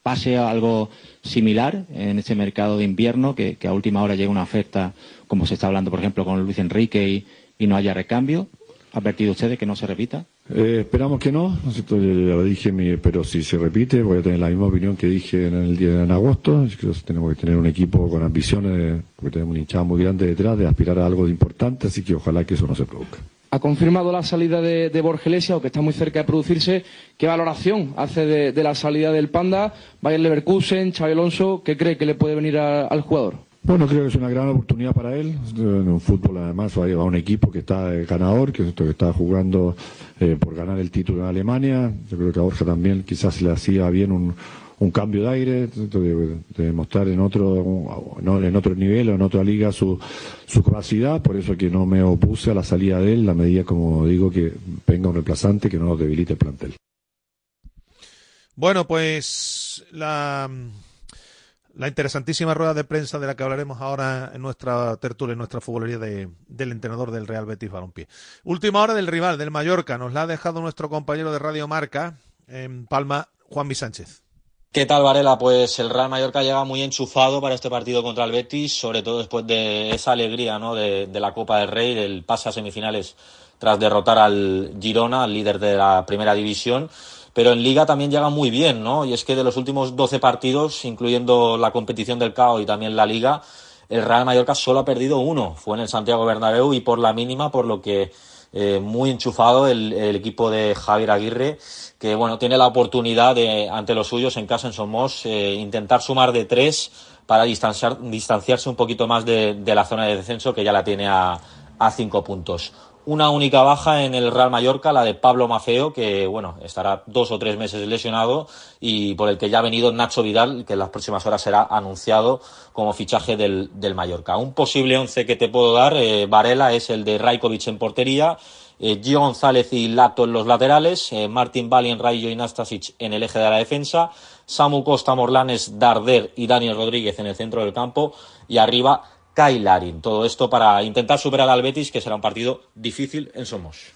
pase algo similar en este mercado de invierno, que, a última hora llegue una oferta, como se está hablando, por ejemplo, con Luis Enrique y, no haya recambio? ¿Ha advertido usted de que no se repita? Eh, esperamos que no. Ya, lo dije, pero si se repite voy a tener la misma opinión que dije en el día en agosto. Tenemos que tener un equipo con ambiciones, porque tenemos un hinchado muy grande detrás, de aspirar a algo de importante, así que ojalá que eso no se produzca. Ha confirmado la salida de, de Borja Iglesias, o que está muy cerca de producirse. ¿Qué valoración hace de, la salida del Panda? Bayern Leverkusen, Xavi Alonso, ¿qué cree que le puede venir al jugador? Bueno, creo que es una gran oportunidad para él. En un fútbol, además, va a un equipo que está ganador, que, que está jugando eh, por ganar el título en Alemania. Yo creo que a Borja también quizás le hacía bien un, un cambio de aire, de, mostrar en otro, en otro nivel o en otra liga su, su capacidad. Por eso que no me opuse a la salida de él, la medida, como digo, que venga un reemplazante que no nos debilite el plantel. Bueno, pues la la interesantísima rueda de prensa de la que hablaremos ahora en nuestra tertulia, en nuestra futbolería de, del entrenador del Real Betis Balompié. Última hora del rival, del Mallorca, nos la ha dejado nuestro compañero de Radio Marca en Palma, Juan Sánchez. ¿Qué tal, Varela? Pues el Real Mallorca llega muy enchufado para este partido contra el Betis, sobre todo después de esa alegría ¿no? de, la Copa del Rey, del pase a semifinales tras derrotar al Girona, al líder de la primera división pero en Liga también llega muy bien, ¿no? Y es que de los últimos 12 partidos, incluyendo la competición del CAO y también la Liga, el Real Mallorca solo ha perdido uno, fue en el Santiago Bernabéu y por la mínima, por lo que eh, muy enchufado el, equipo de Javier Aguirre, que bueno, tiene la oportunidad de, ante los suyos en casa en Somos, eh, intentar sumar de tres para distanciar, distanciarse un poquito más de, la zona de descenso que ya la tiene a cinco puntos una única baja en el Real Mallorca, la de Pablo Mafeo, que bueno, estará dos o tres meses lesionado y por el que ya ha venido Nacho Vidal, que en las próximas horas será anunciado como fichaje del, del Mallorca. Un posible once que te puedo dar, eh, Varela, es el de Rajkovic en portería, eh, Gio González y Lato en los laterales, eh, Martín Valien, Rayo y Nastasic en el eje de la defensa, Samu Costa, Morlanes, Darder y Daniel Rodríguez en el centro del campo y arriba Kailarin. Todo esto para intentar superar al Betis, que será un partido difícil en Somos.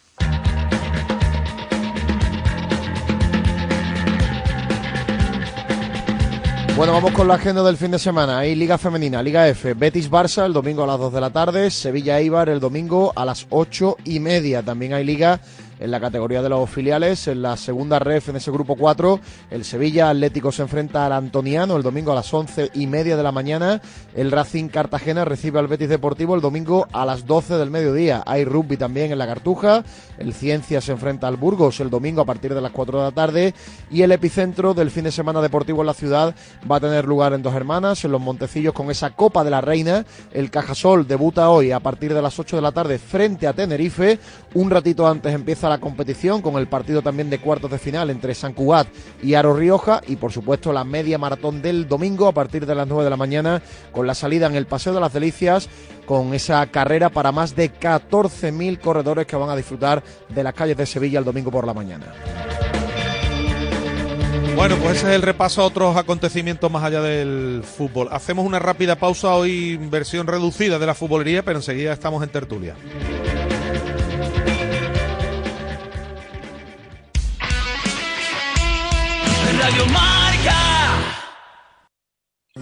Bueno, vamos con la agenda del fin de semana. Hay Liga Femenina, Liga F, Betis Barça el domingo a las 2 de la tarde, Sevilla Eibar el domingo a las 8 y media. También hay Liga en la categoría de los filiales. En la segunda ref en ese grupo 4, el Sevilla Atlético se enfrenta al Antoniano el domingo a las once y media de la mañana. El Racing Cartagena recibe al Betis Deportivo el domingo a las 12 del mediodía. Hay rugby también en la Cartuja. El Ciencia se enfrenta al Burgos el domingo a partir de las 4 de la tarde. Y el epicentro del fin de semana deportivo en la ciudad va a tener lugar en Dos Hermanas, en los Montecillos, con esa Copa de la Reina. El Cajasol debuta hoy a partir de las 8 de la tarde frente a Tenerife. Un ratito antes empieza la competición con el partido también de cuartos de final entre San Cugat y Aro Rioja y por supuesto la media maratón del domingo a partir de las 9 de la mañana con la salida en el Paseo de las Delicias con esa carrera para más de 14.000 corredores que van a disfrutar de las calles de Sevilla el domingo por la mañana. Bueno, pues ese es el repaso a otros acontecimientos más allá del fútbol. Hacemos una rápida pausa hoy, versión reducida de la futbolería, pero enseguida estamos en tertulia.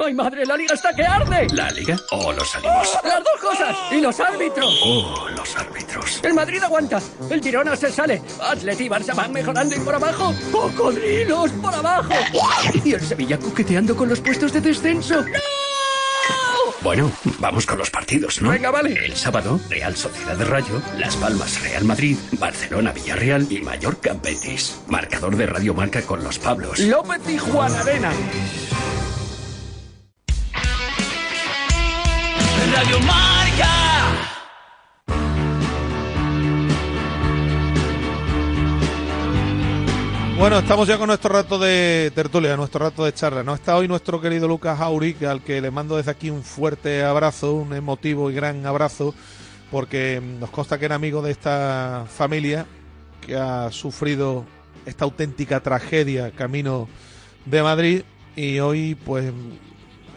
¡Ay, madre! ¡La liga está que arde! ¿La liga o los salimos? ¡Las dos cosas! ¡Y los árbitros! Oh, los árbitros. El Madrid aguanta. El Girona se sale. Atleti y Barça van mejorando y por abajo. ¡Cocodrilos por abajo! Y el Sevilla coqueteando con los puestos de descenso. Bueno, vamos con los partidos, ¿no? Venga, vale. El sábado, Real Sociedad de Rayo, Las Palmas Real Madrid, Barcelona Villarreal y Mallorca Betis. Marcador de Radio Marca con los Pablos. López y Juan Arena. Bueno, estamos ya con nuestro rato de tertulia, nuestro rato de charla. No está hoy nuestro querido Lucas Auric, al que le mando desde aquí un fuerte abrazo, un emotivo y gran abrazo, porque nos consta que era amigo de esta familia que ha sufrido esta auténtica tragedia camino de Madrid y hoy pues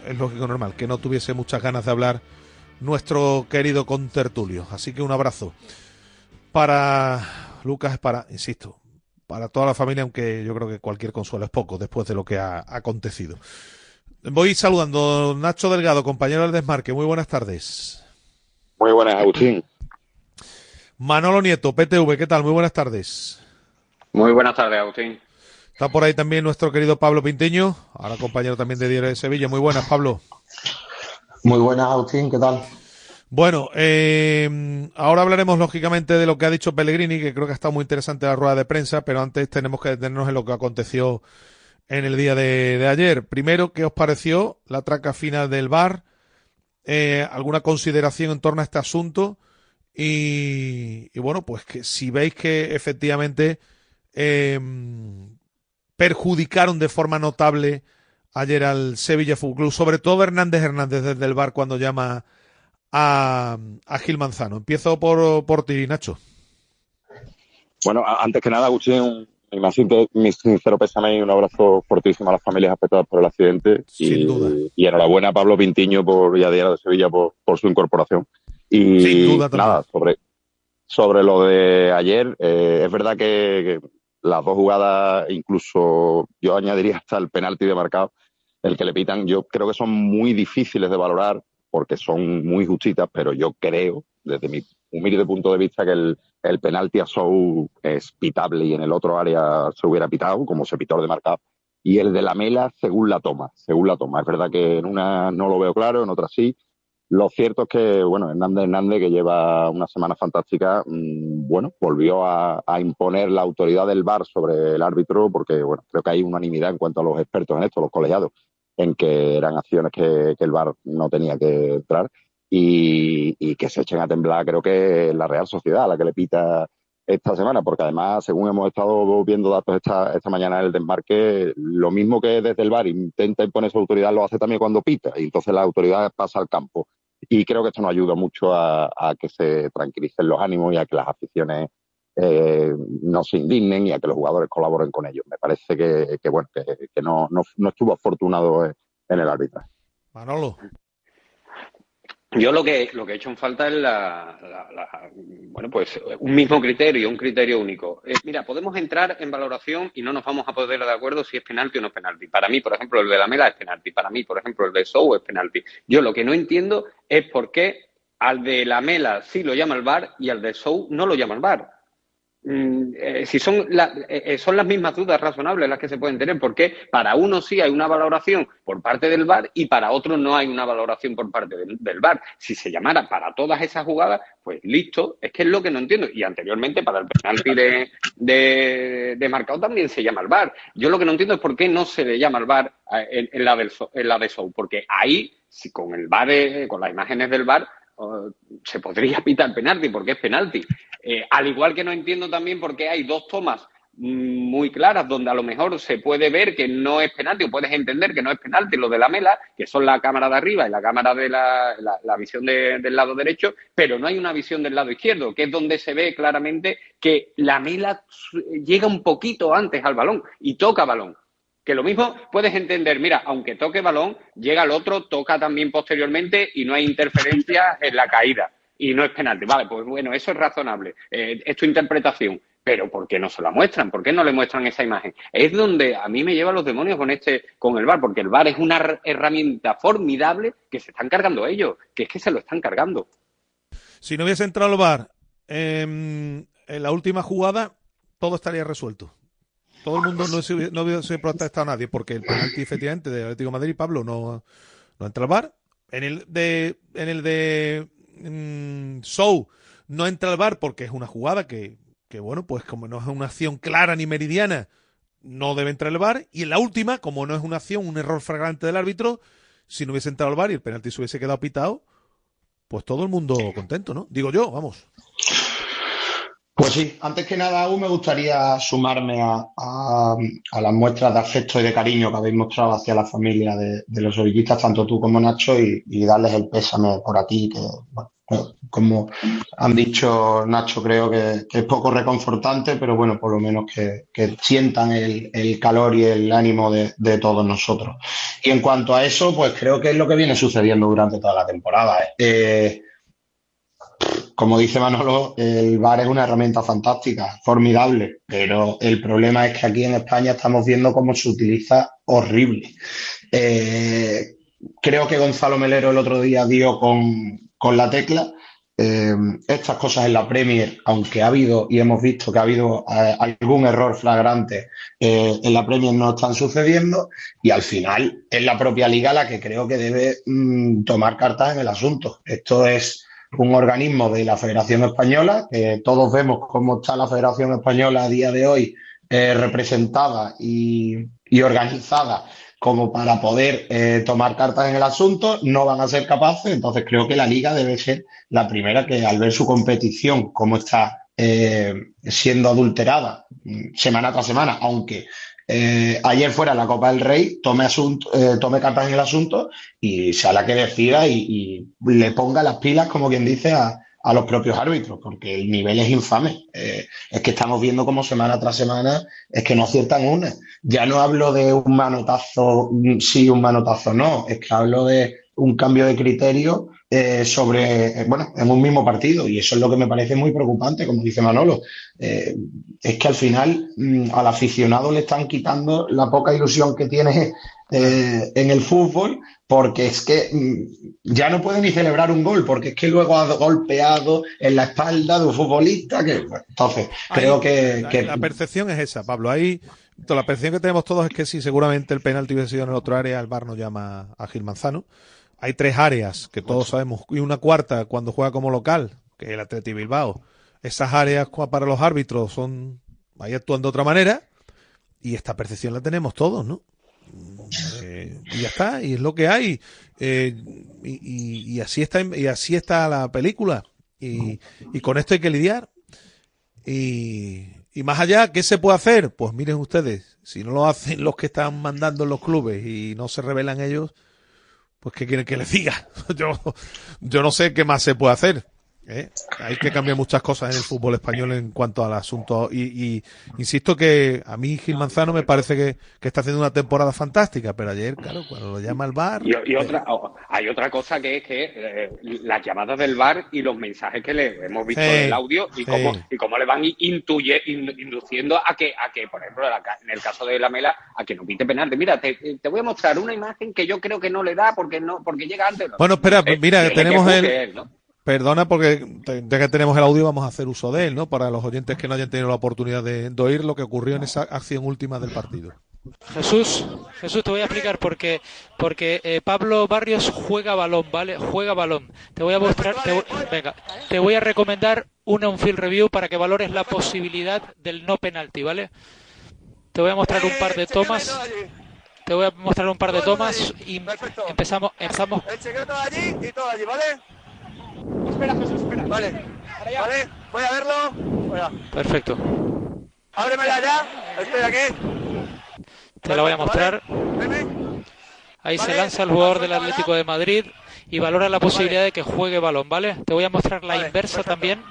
es lógico normal que no tuviese muchas ganas de hablar nuestro querido contertulio. Así que un abrazo para Lucas, para, insisto, para toda la familia, aunque yo creo que cualquier consuelo es poco después de lo que ha acontecido. Voy saludando Nacho Delgado, compañero del Desmarque. Muy buenas tardes. Muy buenas, Agustín. Manolo Nieto, PTV, ¿qué tal? Muy buenas tardes. Muy buenas tardes, Agustín. Está por ahí también nuestro querido Pablo Pinteño, ahora compañero también de Diario de Sevilla. Muy buenas, Pablo. Muy buenas, Agustín, ¿qué tal? Bueno, eh, ahora hablaremos lógicamente de lo que ha dicho Pellegrini, que creo que ha estado muy interesante la rueda de prensa, pero antes tenemos que detenernos en lo que aconteció en el día de, ayer. Primero, ¿qué os pareció la traca final del bar? Eh, ¿Alguna consideración en torno a este asunto? Y, bueno, pues que si veis que efectivamente em, perjudicaron de forma notable ayer al Sevilla Fútbol Club, sobre todo Hernández Hernández desde el bar cuando llama a, a Gil Manzano. Empiezo por, por ti, Nacho. Bueno, antes que nada, mi, más mi sincero pésame y un abrazo fortísimo a las familias afectadas por el accidente. Sin y, duda. Y enhorabuena a Pablo Pintiño por, y a Diario de Sevilla por, por su incorporación. Y Sin duda nada, sobre, sobre lo de ayer, eh, es verdad que, que las dos jugadas, incluso yo añadiría hasta el penalti de marcado, el que le pitan, yo creo que son muy difíciles de valorar porque son muy justitas, pero yo creo, desde mi humilde punto de vista, que el, el penalti a Sou es pitable y en el otro área se hubiera pitado, como se pitó de marcado. Y el de la Mela, según la toma, según la toma. Es verdad que en una no lo veo claro, en otra sí. Lo cierto es que, bueno, Hernández Hernández, que lleva una semana fantástica, mmm, bueno, volvió a, imponer la autoridad del VAR sobre el árbitro, porque, bueno, creo que hay unanimidad en cuanto a los expertos en esto, los colegiados, en que eran acciones que, el VAR no tenía que entrar y, que se echen a temblar, creo que la Real Sociedad a la que le pita esta semana, porque además, según hemos estado viendo datos esta, esta mañana en el desmarque, lo mismo que desde el VAR intenta imponer su autoridad, lo hace también cuando pita, y entonces la autoridad pasa al campo. Y creo que esto nos ayuda mucho a, que se tranquilicen los ánimos y a que las aficiones eh, no se indignen y a que los jugadores colaboren con ellos. Me parece que, que bueno, que, que no, no, no, estuvo afortunado en el arbitraje. Manolo. Yo lo que, lo que he hecho en falta es la, la, la, bueno, pues un mismo criterio, un criterio único. Eh, mira, podemos entrar en valoración y no nos vamos a poder de acuerdo si es penalti o no es penalti. Para mí, por ejemplo, el de la Mela es penalti. Para mí, por ejemplo, el de Sou es penalti. Yo lo que no entiendo es por qué al de la Mela sí lo llama el VAR y al de Sou no lo llama el VAR. Mm, eh, si son, la, eh, son las mismas dudas razonables las que se pueden tener, porque para uno sí hay una valoración por parte del VAR y para otro no hay una valoración por parte del, del VAR. Si se llamara para todas esas jugadas, pues listo, es que es lo que no entiendo. Y anteriormente para el penalti de, de, de marcado también se llama el VAR. Yo lo que no entiendo es por qué no se le llama el VAR en, en la, del, en la de Show, porque ahí, si con el VAR, eh, con las imágenes del VAR, uh, se podría pitar penalti porque es penalti. Eh, al igual que no entiendo también por qué hay dos tomas muy claras donde a lo mejor se puede ver que no es penalti o puedes entender que no es penalti lo de la mela, que son la cámara de arriba y la cámara de la, la, la visión de, del lado derecho, pero no hay una visión del lado izquierdo, que es donde se ve claramente que la mela llega un poquito antes al balón y toca balón. Que lo mismo puedes entender, mira, aunque toque balón, llega el otro, toca también posteriormente y no hay interferencia en la caída y no es penalti. Vale, pues bueno, eso es razonable. Eh, es tu interpretación. Pero ¿por qué no se la muestran? ¿Por qué no le muestran esa imagen? Es donde a mí me lleva los demonios con este, con el VAR, porque el VAR es una herramienta formidable que se están cargando ellos, que es que se lo están cargando. Si no hubiese entrado el VAR en la última jugada, todo estaría resuelto. Todo el mundo no se, no hubiese protestado a nadie, porque el penalti efectivamente de Atlético de Madrid, Pablo, no, no entra el VAR. En el de, en el de mmm, Show no entra al bar porque es una jugada que, que, bueno, pues como no es una acción clara ni meridiana, no debe entrar el bar. Y en la última, como no es una acción, un error flagrante del árbitro, si no hubiese entrado al bar y el penalti se hubiese quedado pitado, pues todo el mundo contento, ¿no? Digo yo, vamos. Pues sí, antes que nada aún me gustaría sumarme a, a, las muestras de afecto y de cariño que habéis mostrado hacia la familia de, los sevillistas, tanto tú como Nacho, y, darles el pésame por aquí, que bueno, como han dicho Nacho, creo que, es poco reconfortante, pero bueno, por lo menos que, sientan el, calor y el ánimo de, todos nosotros. Y en cuanto a eso, pues creo que es lo que viene sucediendo durante toda la temporada. ¿eh? Como dice Manolo, el VAR es una herramienta fantástica, formidable, pero el problema es que aquí en España estamos viendo cómo se utiliza horrible. Eh, creo que Gonzalo Melero el otro día dio con, con la tecla. Eh, estas cosas en la Premier, aunque ha habido y hemos visto que ha habido eh, algún error flagrante en la Premier, no están sucediendo y al final es la propia liga la que creo que debe mm, tomar cartas en el asunto. Esto es un organismo de la Federación Española, que todos vemos cómo está la Federación Española a día de hoy eh, representada y, y organizada como para poder eh, tomar cartas en el asunto, no van a ser capaces, entonces creo que la liga debe ser la primera que al ver su competición, cómo está eh, siendo adulterada mm, semana tras semana, aunque eh, ayer fuera la Copa del Rey, tome, asunto, eh, tome cartas en el asunto y sea la que decida y, y le ponga las pilas, como quien dice, a, a los propios árbitros, porque el nivel es infame. Eh, es que estamos viendo como semana tras semana es que no aciertan una. Ya no hablo de un manotazo mm, sí, un manotazo no, es que hablo de un cambio de criterio eh, sobre, eh, bueno, en un mismo partido y eso es lo que me parece muy preocupante, como dice Manolo. Eh, es que al final mm, al aficionado le están quitando la poca ilusión que tiene eh, en el fútbol porque es que mm, ya no puede ni celebrar un gol, porque es que luego ha golpeado en la espalda de un futbolista que, bueno, entonces, creo que, la, que- la percepción es esa, Pablo. Ahí la percepción que tenemos todos es que si seguramente el penalti hubiese sido en el otro área, el VAR nos llama a Gil Manzano. Hay tres áreas que todos sabemos y una cuarta cuando juega como local, que es el Atleti Bilbao. Esas áreas para los árbitros son ahí actúan de otra manera y esta percepción la tenemos todos, ¿no? Eh, y ya está, y es lo que hay. Eh, y, y- y así está y así está la película. Y, y con esto hay que lidiar. Y, y más allá, ¿qué se puede hacer? Pues miren ustedes, si no lo hacen los que están mandando en los clubes y no se revelan ellos, pues ¿qué quieren que les diga? Yo, yo no sé qué más se puede hacer. ¿Eh? Hay que cambiar muchas cosas en el fútbol español en cuanto al asunto. Y, y insisto que a mí Gil Manzano me parece que, que está haciendo una temporada fantástica, pero ayer, claro, cuando lo llama el bar. Y, y otra, hay otra cosa que es que eh, las llamadas del bar y los mensajes que le hemos visto Sí, en el audio y sí. cómo, y cómo le van intuye, induciendo a que, a que, por ejemplo, en el caso de la Mela, a que no pite penalti. Mira, te, te voy a mostrar una imagen que yo creo que no le da porque no porque llega antes. Bueno, espera, Eh, mira, tenemos el. él, ¿no? Perdona porque ya que tenemos el audio vamos a hacer uso de él, ¿no? Para los oyentes que no hayan tenido la oportunidad de, de oír lo que ocurrió en esa acción última del partido. Jesús, Jesús, te voy a explicar por qué. Porque eh, Pablo Barrios juega balón, ¿vale? Juega balón. Te voy a mostrar, te voy- venga, te voy a recomendar una un field review para que valores la posibilidad del no penalti, ¿vale? Te voy a mostrar un par de tomas. Te voy a mostrar un par de tomas y empezamos, empezamos. El secreto allí y todo allí, ¿vale? Espera, Jesús, espera. Vale. Vale, voy a verlo. Voy a- Perfecto. Ábremela ya. Estoy aquí. Te la voy a mostrar. Ahí se lanza el jugador del Atlético de Madrid y valora la posibilidad de que juegue balón, ¿vale? Te voy a mostrar la inversa también.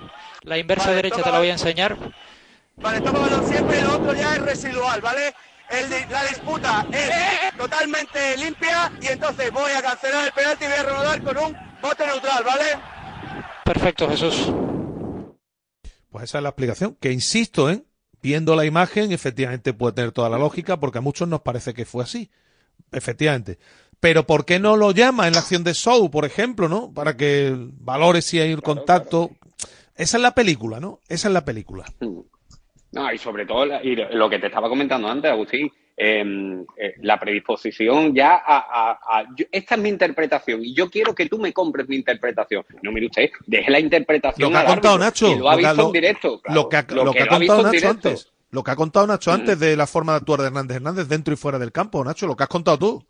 La inversa Vale, derecha toma te la voy a enseñar. Vale, toma balón siempre y lo otro ya es residual, ¿vale? El la disputa es totalmente limpia y entonces voy a cancelar el penalti y voy a reanudar con un bote neutral, ¿vale? Perfecto, Jesús. Pues esa es la explicación, que insisto, ¿eh? viendo la imagen, efectivamente puede tener toda la lógica, porque a muchos nos parece que fue así. Efectivamente. Pero ¿por qué no lo llama en la acción de show, por ejemplo, ¿no? Para que valore si hay un contacto. Esa es la película, ¿no? Esa es la película. No, y sobre todo y lo que te estaba comentando antes, Agustín, eh, eh, la predisposición ya a... a- a- yo- esta es mi interpretación y yo quiero que tú me compres mi interpretación. No, mire usted, deje la interpretación Lo que ha contado Nacho. lo ha visto en directo. Lo que ha, contado Nacho antes. Lo que ha contado Nacho Mm. antes de la forma de actuar de Hernández Hernández dentro y fuera del campo, Nacho, lo que has contado tú.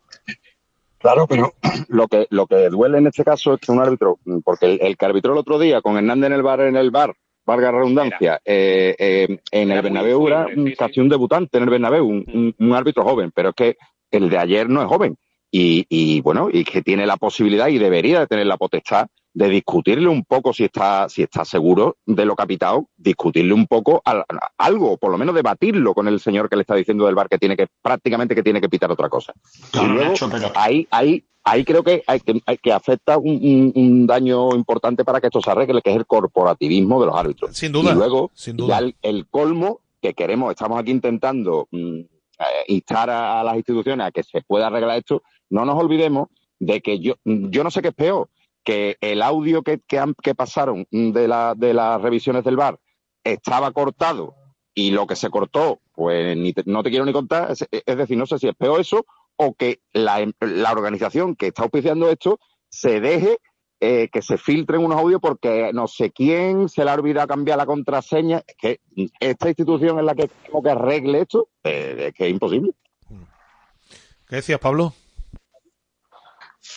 Claro, pero lo que, lo que duele en este caso es que un árbitro, porque el, el que arbitró el otro día con Hernández en el bar, en el bar, valga la redundancia, eh, eh, en el Bernabéu era casi un debutante en el Bernabéu, un, un- un árbitro joven, pero es que el de ayer no es joven. Y, y bueno, y que tiene la posibilidad y debería de tener la potestad de discutirle un poco si está, si está seguro de lo capitado, discutirle un poco al- algo, por lo menos debatirlo con el señor que le está diciendo del bar que tiene que, prácticamente que tiene que pitar otra cosa. Claro, y luego, Nacho, pero- ahí, ahí, ahí creo que, hay, que, hay- que afecta un, un- un daño importante para que esto se arregle, que es el corporativismo de los árbitros. Sin duda, Y luego, sin duda. ya el, el colmo que queremos, estamos aquí intentando mm, eh, instar a, a las instituciones a que se pueda arreglar esto, no nos olvidemos de que yo, yo no sé qué es peor, que el audio que, que, que pasaron de, la, de las revisiones del bar estaba cortado y lo que se cortó, pues ni te- no te quiero ni contar, es, decir, no sé si es peor eso o que la, la organización que está auspiciando esto se deje eh, que se filtren unos audios porque no sé quién se le ha olvidado cambiar la contraseña. Es que esta institución es la que como que arregle esto, eh, es que es imposible. ¿Qué decías, Pablo?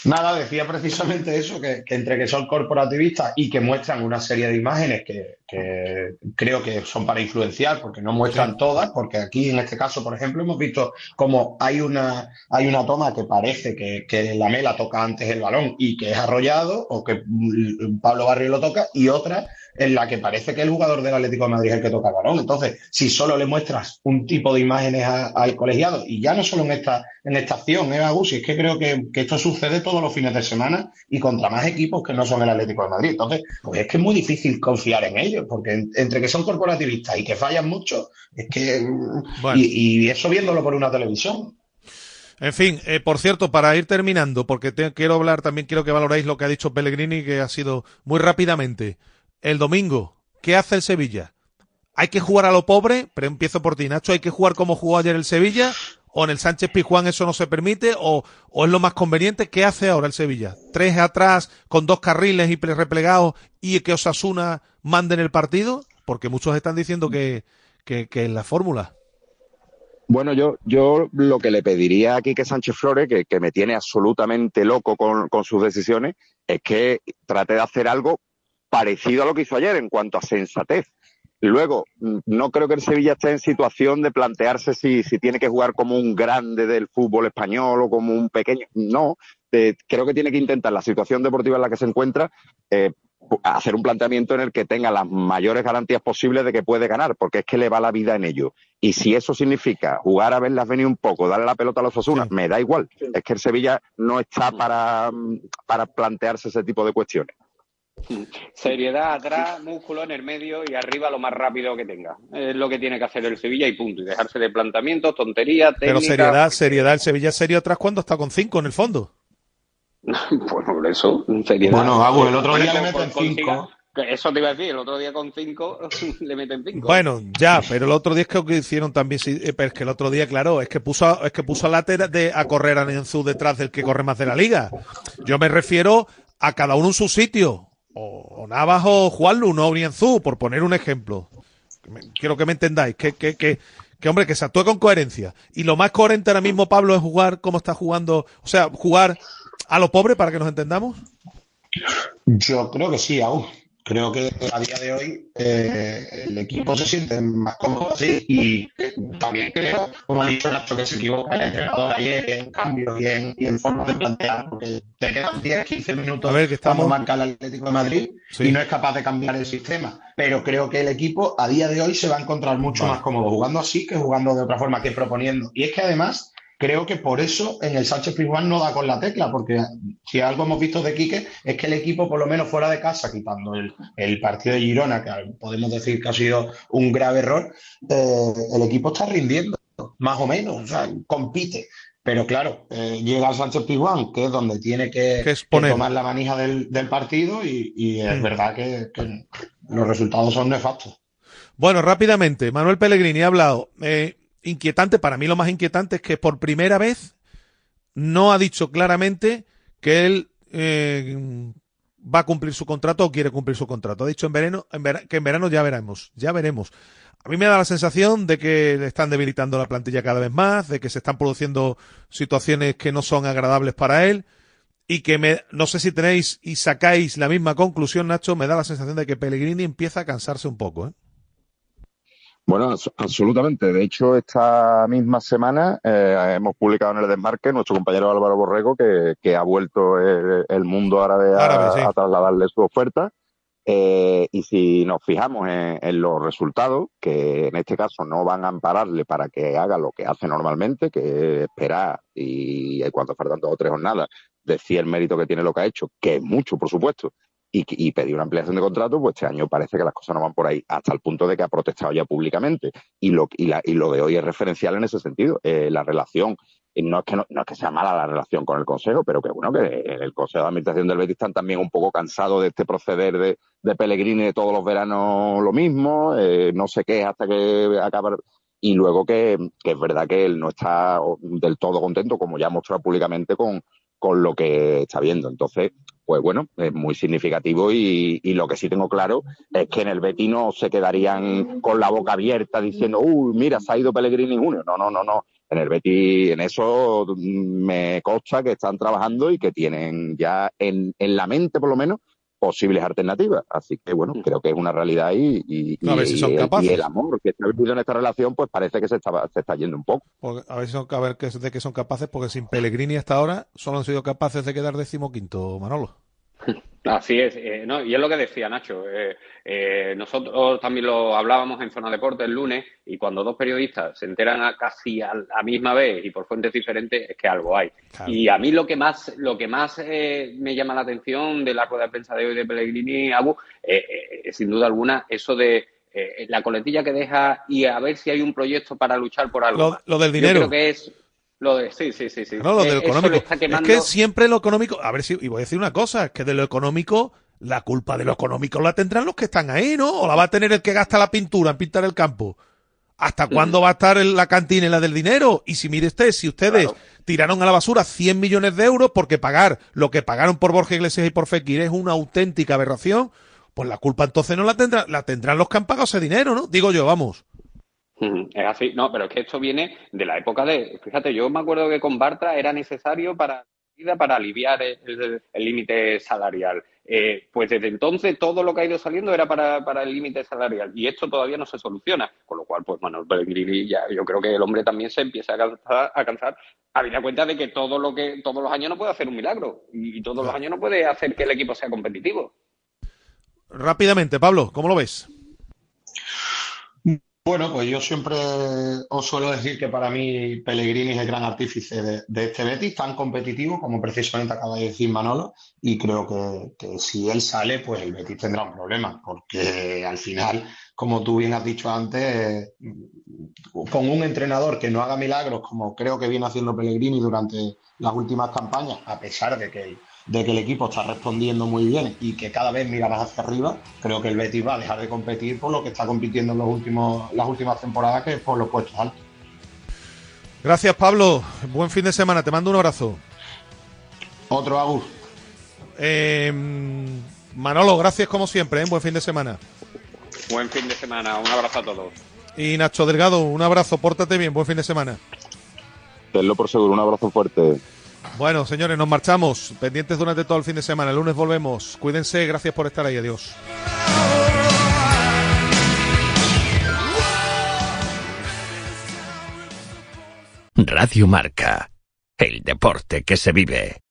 Nada, decía precisamente eso, que, que entre que son corporativistas y que muestran una serie de imágenes que, que creo que son para influenciar, porque no muestran todas, porque aquí en este caso, por ejemplo, hemos visto como hay una, hay una toma que parece que, que la mela toca antes el balón y que es arrollado, o que mm, Pablo Barrio lo toca, y otra en la que parece que el jugador del Atlético de Madrid es el que toca el balón. Entonces, si solo le muestras un tipo de imágenes a- al colegiado, y ya no solo en esta, en esta acción, ¿eh, Agus? Si es que creo que, que esto sucede todos los fines de semana y contra más equipos que no son el Atlético de Madrid. Entonces, pues es que es muy difícil confiar en ellos, porque en- entre que son corporativistas y que fallan mucho, es que. mm, Bueno. Y, y eso viéndolo por una televisión. En fin, eh, por cierto, para ir terminando, porque te- quiero hablar, también quiero que valoréis lo que ha dicho Pellegrini, que ha sido muy rápidamente. El domingo, ¿qué hace el Sevilla? ¿Hay que jugar a lo pobre? Pero empiezo por ti, Nacho. ¿Hay que jugar como jugó ayer el Sevilla? ¿O en el Sánchez Pizjuán eso no se permite? ¿O, o es lo más conveniente? ¿Qué hace ahora el Sevilla? ¿Tres atrás, con dos carriles y replegados y que Osasuna manden el partido? Porque muchos están diciendo que, que, que es la fórmula. Bueno, yo, yo lo que le pediría a Quique Sánchez Flores, que, que me tiene absolutamente loco con, con sus decisiones, es que trate de hacer algo parecido a lo que hizo ayer en cuanto a sensatez. Luego, mm, no creo que el Sevilla esté en situación de plantearse si, si tiene que jugar como un grande del fútbol español o como un pequeño. No, eh, creo que tiene que intentar la situación deportiva en la que se encuentra, eh, hacer un planteamiento en el que tenga las mayores garantías posibles de que puede ganar, porque es que le va la vida en ello. Y si eso significa jugar a verlas venir un poco, darle la pelota a los Osasuna, me da igual. Es que el Sevilla no está para, mm, para plantearse ese tipo de cuestiones. Seriedad atrás, músculo en el medio y arriba lo más rápido que tenga. Es lo que tiene que hacer el Sevilla y punto. Y dejarse de planteamientos, tonterías, Pero técnicas. seriedad, seriedad, el Sevilla es serio atrás cuando está con cinco en el fondo. Pues por eso, seriedad. Bueno, Agus, el otro Bueno, día le meten cinco. Eso te iba a decir, el otro día con cinco le meten cinco. Bueno, ya, pero el otro día es que lo que hicieron también, sí, eh, pero es que el otro día, claro, es que puso, a- es que puso a de, a correr a Nianzú detrás del que corre más de la liga. Yo me refiero a cada uno en su sitio. O, o Navas o Juanlu, no Nianzú, por poner un ejemplo. Quiero que me entendáis, que, que, que, que hombre, que se actúe con coherencia. Y lo más coherente ahora mismo, Pablo, es jugar como está jugando, o sea, jugar a lo pobre para que nos entendamos. Yo creo que sí, aún. Creo que a día de hoy eh, el equipo se siente más cómodo así y eh, también creo, como ha dicho Nacho, que se equivoca el entrenador ayer en cambio y en, y en forma de plantear, porque te quedan 10, 15 minutos A ver, que estamos- cuando marca el Atlético de Madrid Sí. y no es capaz de cambiar el sistema. Pero creo que el equipo a día de hoy se va a encontrar mucho más cómodo jugando así que jugando de otra forma, que proponiendo. Y es que además creo que por eso en el Sánchez Pizjuán no da con la tecla, porque si algo hemos visto de Quique es que el equipo, por lo menos fuera de casa, quitando el, el partido de Girona, que podemos decir que ha sido un grave error, eh, el equipo está rindiendo, más o menos, o sea, compite. Pero claro, eh, llega Sánchez Pizjuán, que es donde tiene que, tomar la manija del, del partido, y, y es Mm. verdad que, que los resultados son nefastos. Bueno, rápidamente, Manuel Pellegrini ha hablado. Eh, inquietante, para mí lo más inquietante es que por primera vez no ha dicho claramente que él eh, va a cumplir su contrato o quiere cumplir su contrato. Ha dicho en verano, en vera- que en verano ya veremos, ya veremos. A mí me da la sensación de que le están debilitando la plantilla cada vez más, de que se están produciendo situaciones que no son agradables para él y que me, no sé si tenéis y sacáis la misma conclusión, Nacho, me da la sensación de que Pellegrini empieza a cansarse un poco. ¿eh? Bueno, abs- absolutamente. De hecho, esta misma semana eh, hemos publicado en el desmarque nuestro compañero Álvaro Borrego que, que ha vuelto el, el mundo árabe a, Árabe, sí. a trasladarle su oferta. Eh, y si nos fijamos en, en los resultados, que en este caso no van a ampararle para que haga lo que hace normalmente, que es esperar y eh, cuando faltan dos o tres jornadas, decir el mérito que tiene lo que ha hecho, que es mucho, por supuesto, y, y pedir una ampliación de contrato, pues este año parece que las cosas no van por ahí, hasta el punto de que ha protestado ya públicamente. Y lo, y lo de hoy es referencial en ese sentido. Eh, la relación, y no es, que no, no es que sea mala la relación con el Consejo, pero que bueno, que el Consejo de Administración del Betis están también un poco cansados de este proceder de, de Pellegrini de todos los veranos lo mismo, eh, no sé qué hasta que acaba. Y luego que, que es verdad que él no está del todo contento, como ya ha mostrado públicamente, con, con lo que está viendo. Entonces, pues bueno, es muy significativo y, y lo que sí tengo claro es que en el Betis no se quedarían con la boca abierta diciendo, uy, mira, se ha ido Pellegrini en junio. No, no, no, no. En el Betis, en eso mm, me consta que están trabajando y que tienen ya en, en la mente, por lo menos, posibles alternativas. Así que, bueno, creo que es una realidad y, y, A ver si y son el- capaces. y el amor que está vivido en esta relación, pues parece que se está, se está yendo un poco. Porque- a ver si son, a ver qué- de qué son capaces, porque sin Pellegrini hasta ahora solo han sido capaces de quedar decimoquinto, Manolo. Así es, eh, no, y es lo que decía Nacho. eh, eh, nosotros también lo hablábamos en Zona Deporte el lunes y cuando dos periodistas se enteran a casi a la misma vez y por fuentes diferentes es que algo hay. Y a mí lo que más, lo que más eh, me llama la atención de la rueda de prensa de hoy de Pellegrini Abu, eh, eh, sin duda alguna, eso de eh, la coletilla que deja y a ver si hay un proyecto para luchar por algo. Lo- lo del Yo dinero. creo que es lo de sí, sí, sí, sí. No, lo Eh, del eso le económico. Es que siempre lo económico. A ver si. Y voy a decir una cosa: es que de lo económico, la culpa de lo económico la tendrán los que están ahí, ¿no? O la va a tener el que gasta la pintura en pintar el campo. ¿Hasta cuándo va a estar en la cantina y la del dinero? Y si mire usted, si ustedes tiraron a la basura 100 millones de euros porque pagar lo que pagaron por Borja Iglesias y por Fekir es una auténtica aberración, pues la culpa entonces no la tendrán, la tendrán los que han pagado ese dinero, ¿no? Digo yo, vamos. Es así, no, pero es que esto viene de la época de, fíjate, yo me acuerdo que con Bartra era necesario para para aliviar el límite salarial. Eh, pues desde entonces todo lo que ha ido saliendo era para, para el límite salarial y esto todavía no se soluciona, con lo cual pues Manuel Pellegrini ya yo creo que el hombre también se empieza a cansar, a cansar habida cuenta de que todo lo que todos los años no puede hacer un milagro y, y todos los años no puede hacer que el equipo sea competitivo. Rápidamente, Pablo, ¿cómo lo ves? Bueno, pues yo siempre os suelo decir que para mí Pellegrini es el gran artífice de, este Betis, tan competitivo como precisamente acaba de decir Manolo, y creo que, que si él sale, pues el Betis tendrá un problema, porque al final, como tú bien has dicho antes, con un entrenador que no haga milagros, como creo que viene haciendo Pellegrini durante las últimas campañas, a pesar de que de que el equipo está respondiendo muy bien y que cada vez mira más hacia arriba, creo que el Betis va a dejar de competir por lo que está compitiendo en los últimos, las últimas temporadas, que es por los puestos altos. Gracias, Pablo. Buen fin de semana. Te mando un abrazo. Otro Agus. Eh, Manolo, gracias como siempre. ¿eh? Buen fin de semana. Buen fin de semana, un abrazo a todos. Y Nacho Delgado, un abrazo. Pórtate bien. Buen fin de semana. Tenlo por seguro, un abrazo fuerte. Bueno, señores, nos marchamos. Pendientes durante todo el fin de semana. El lunes volvemos. Cuídense. Gracias por estar ahí. Adiós. Radio Marca. El deporte que se vive.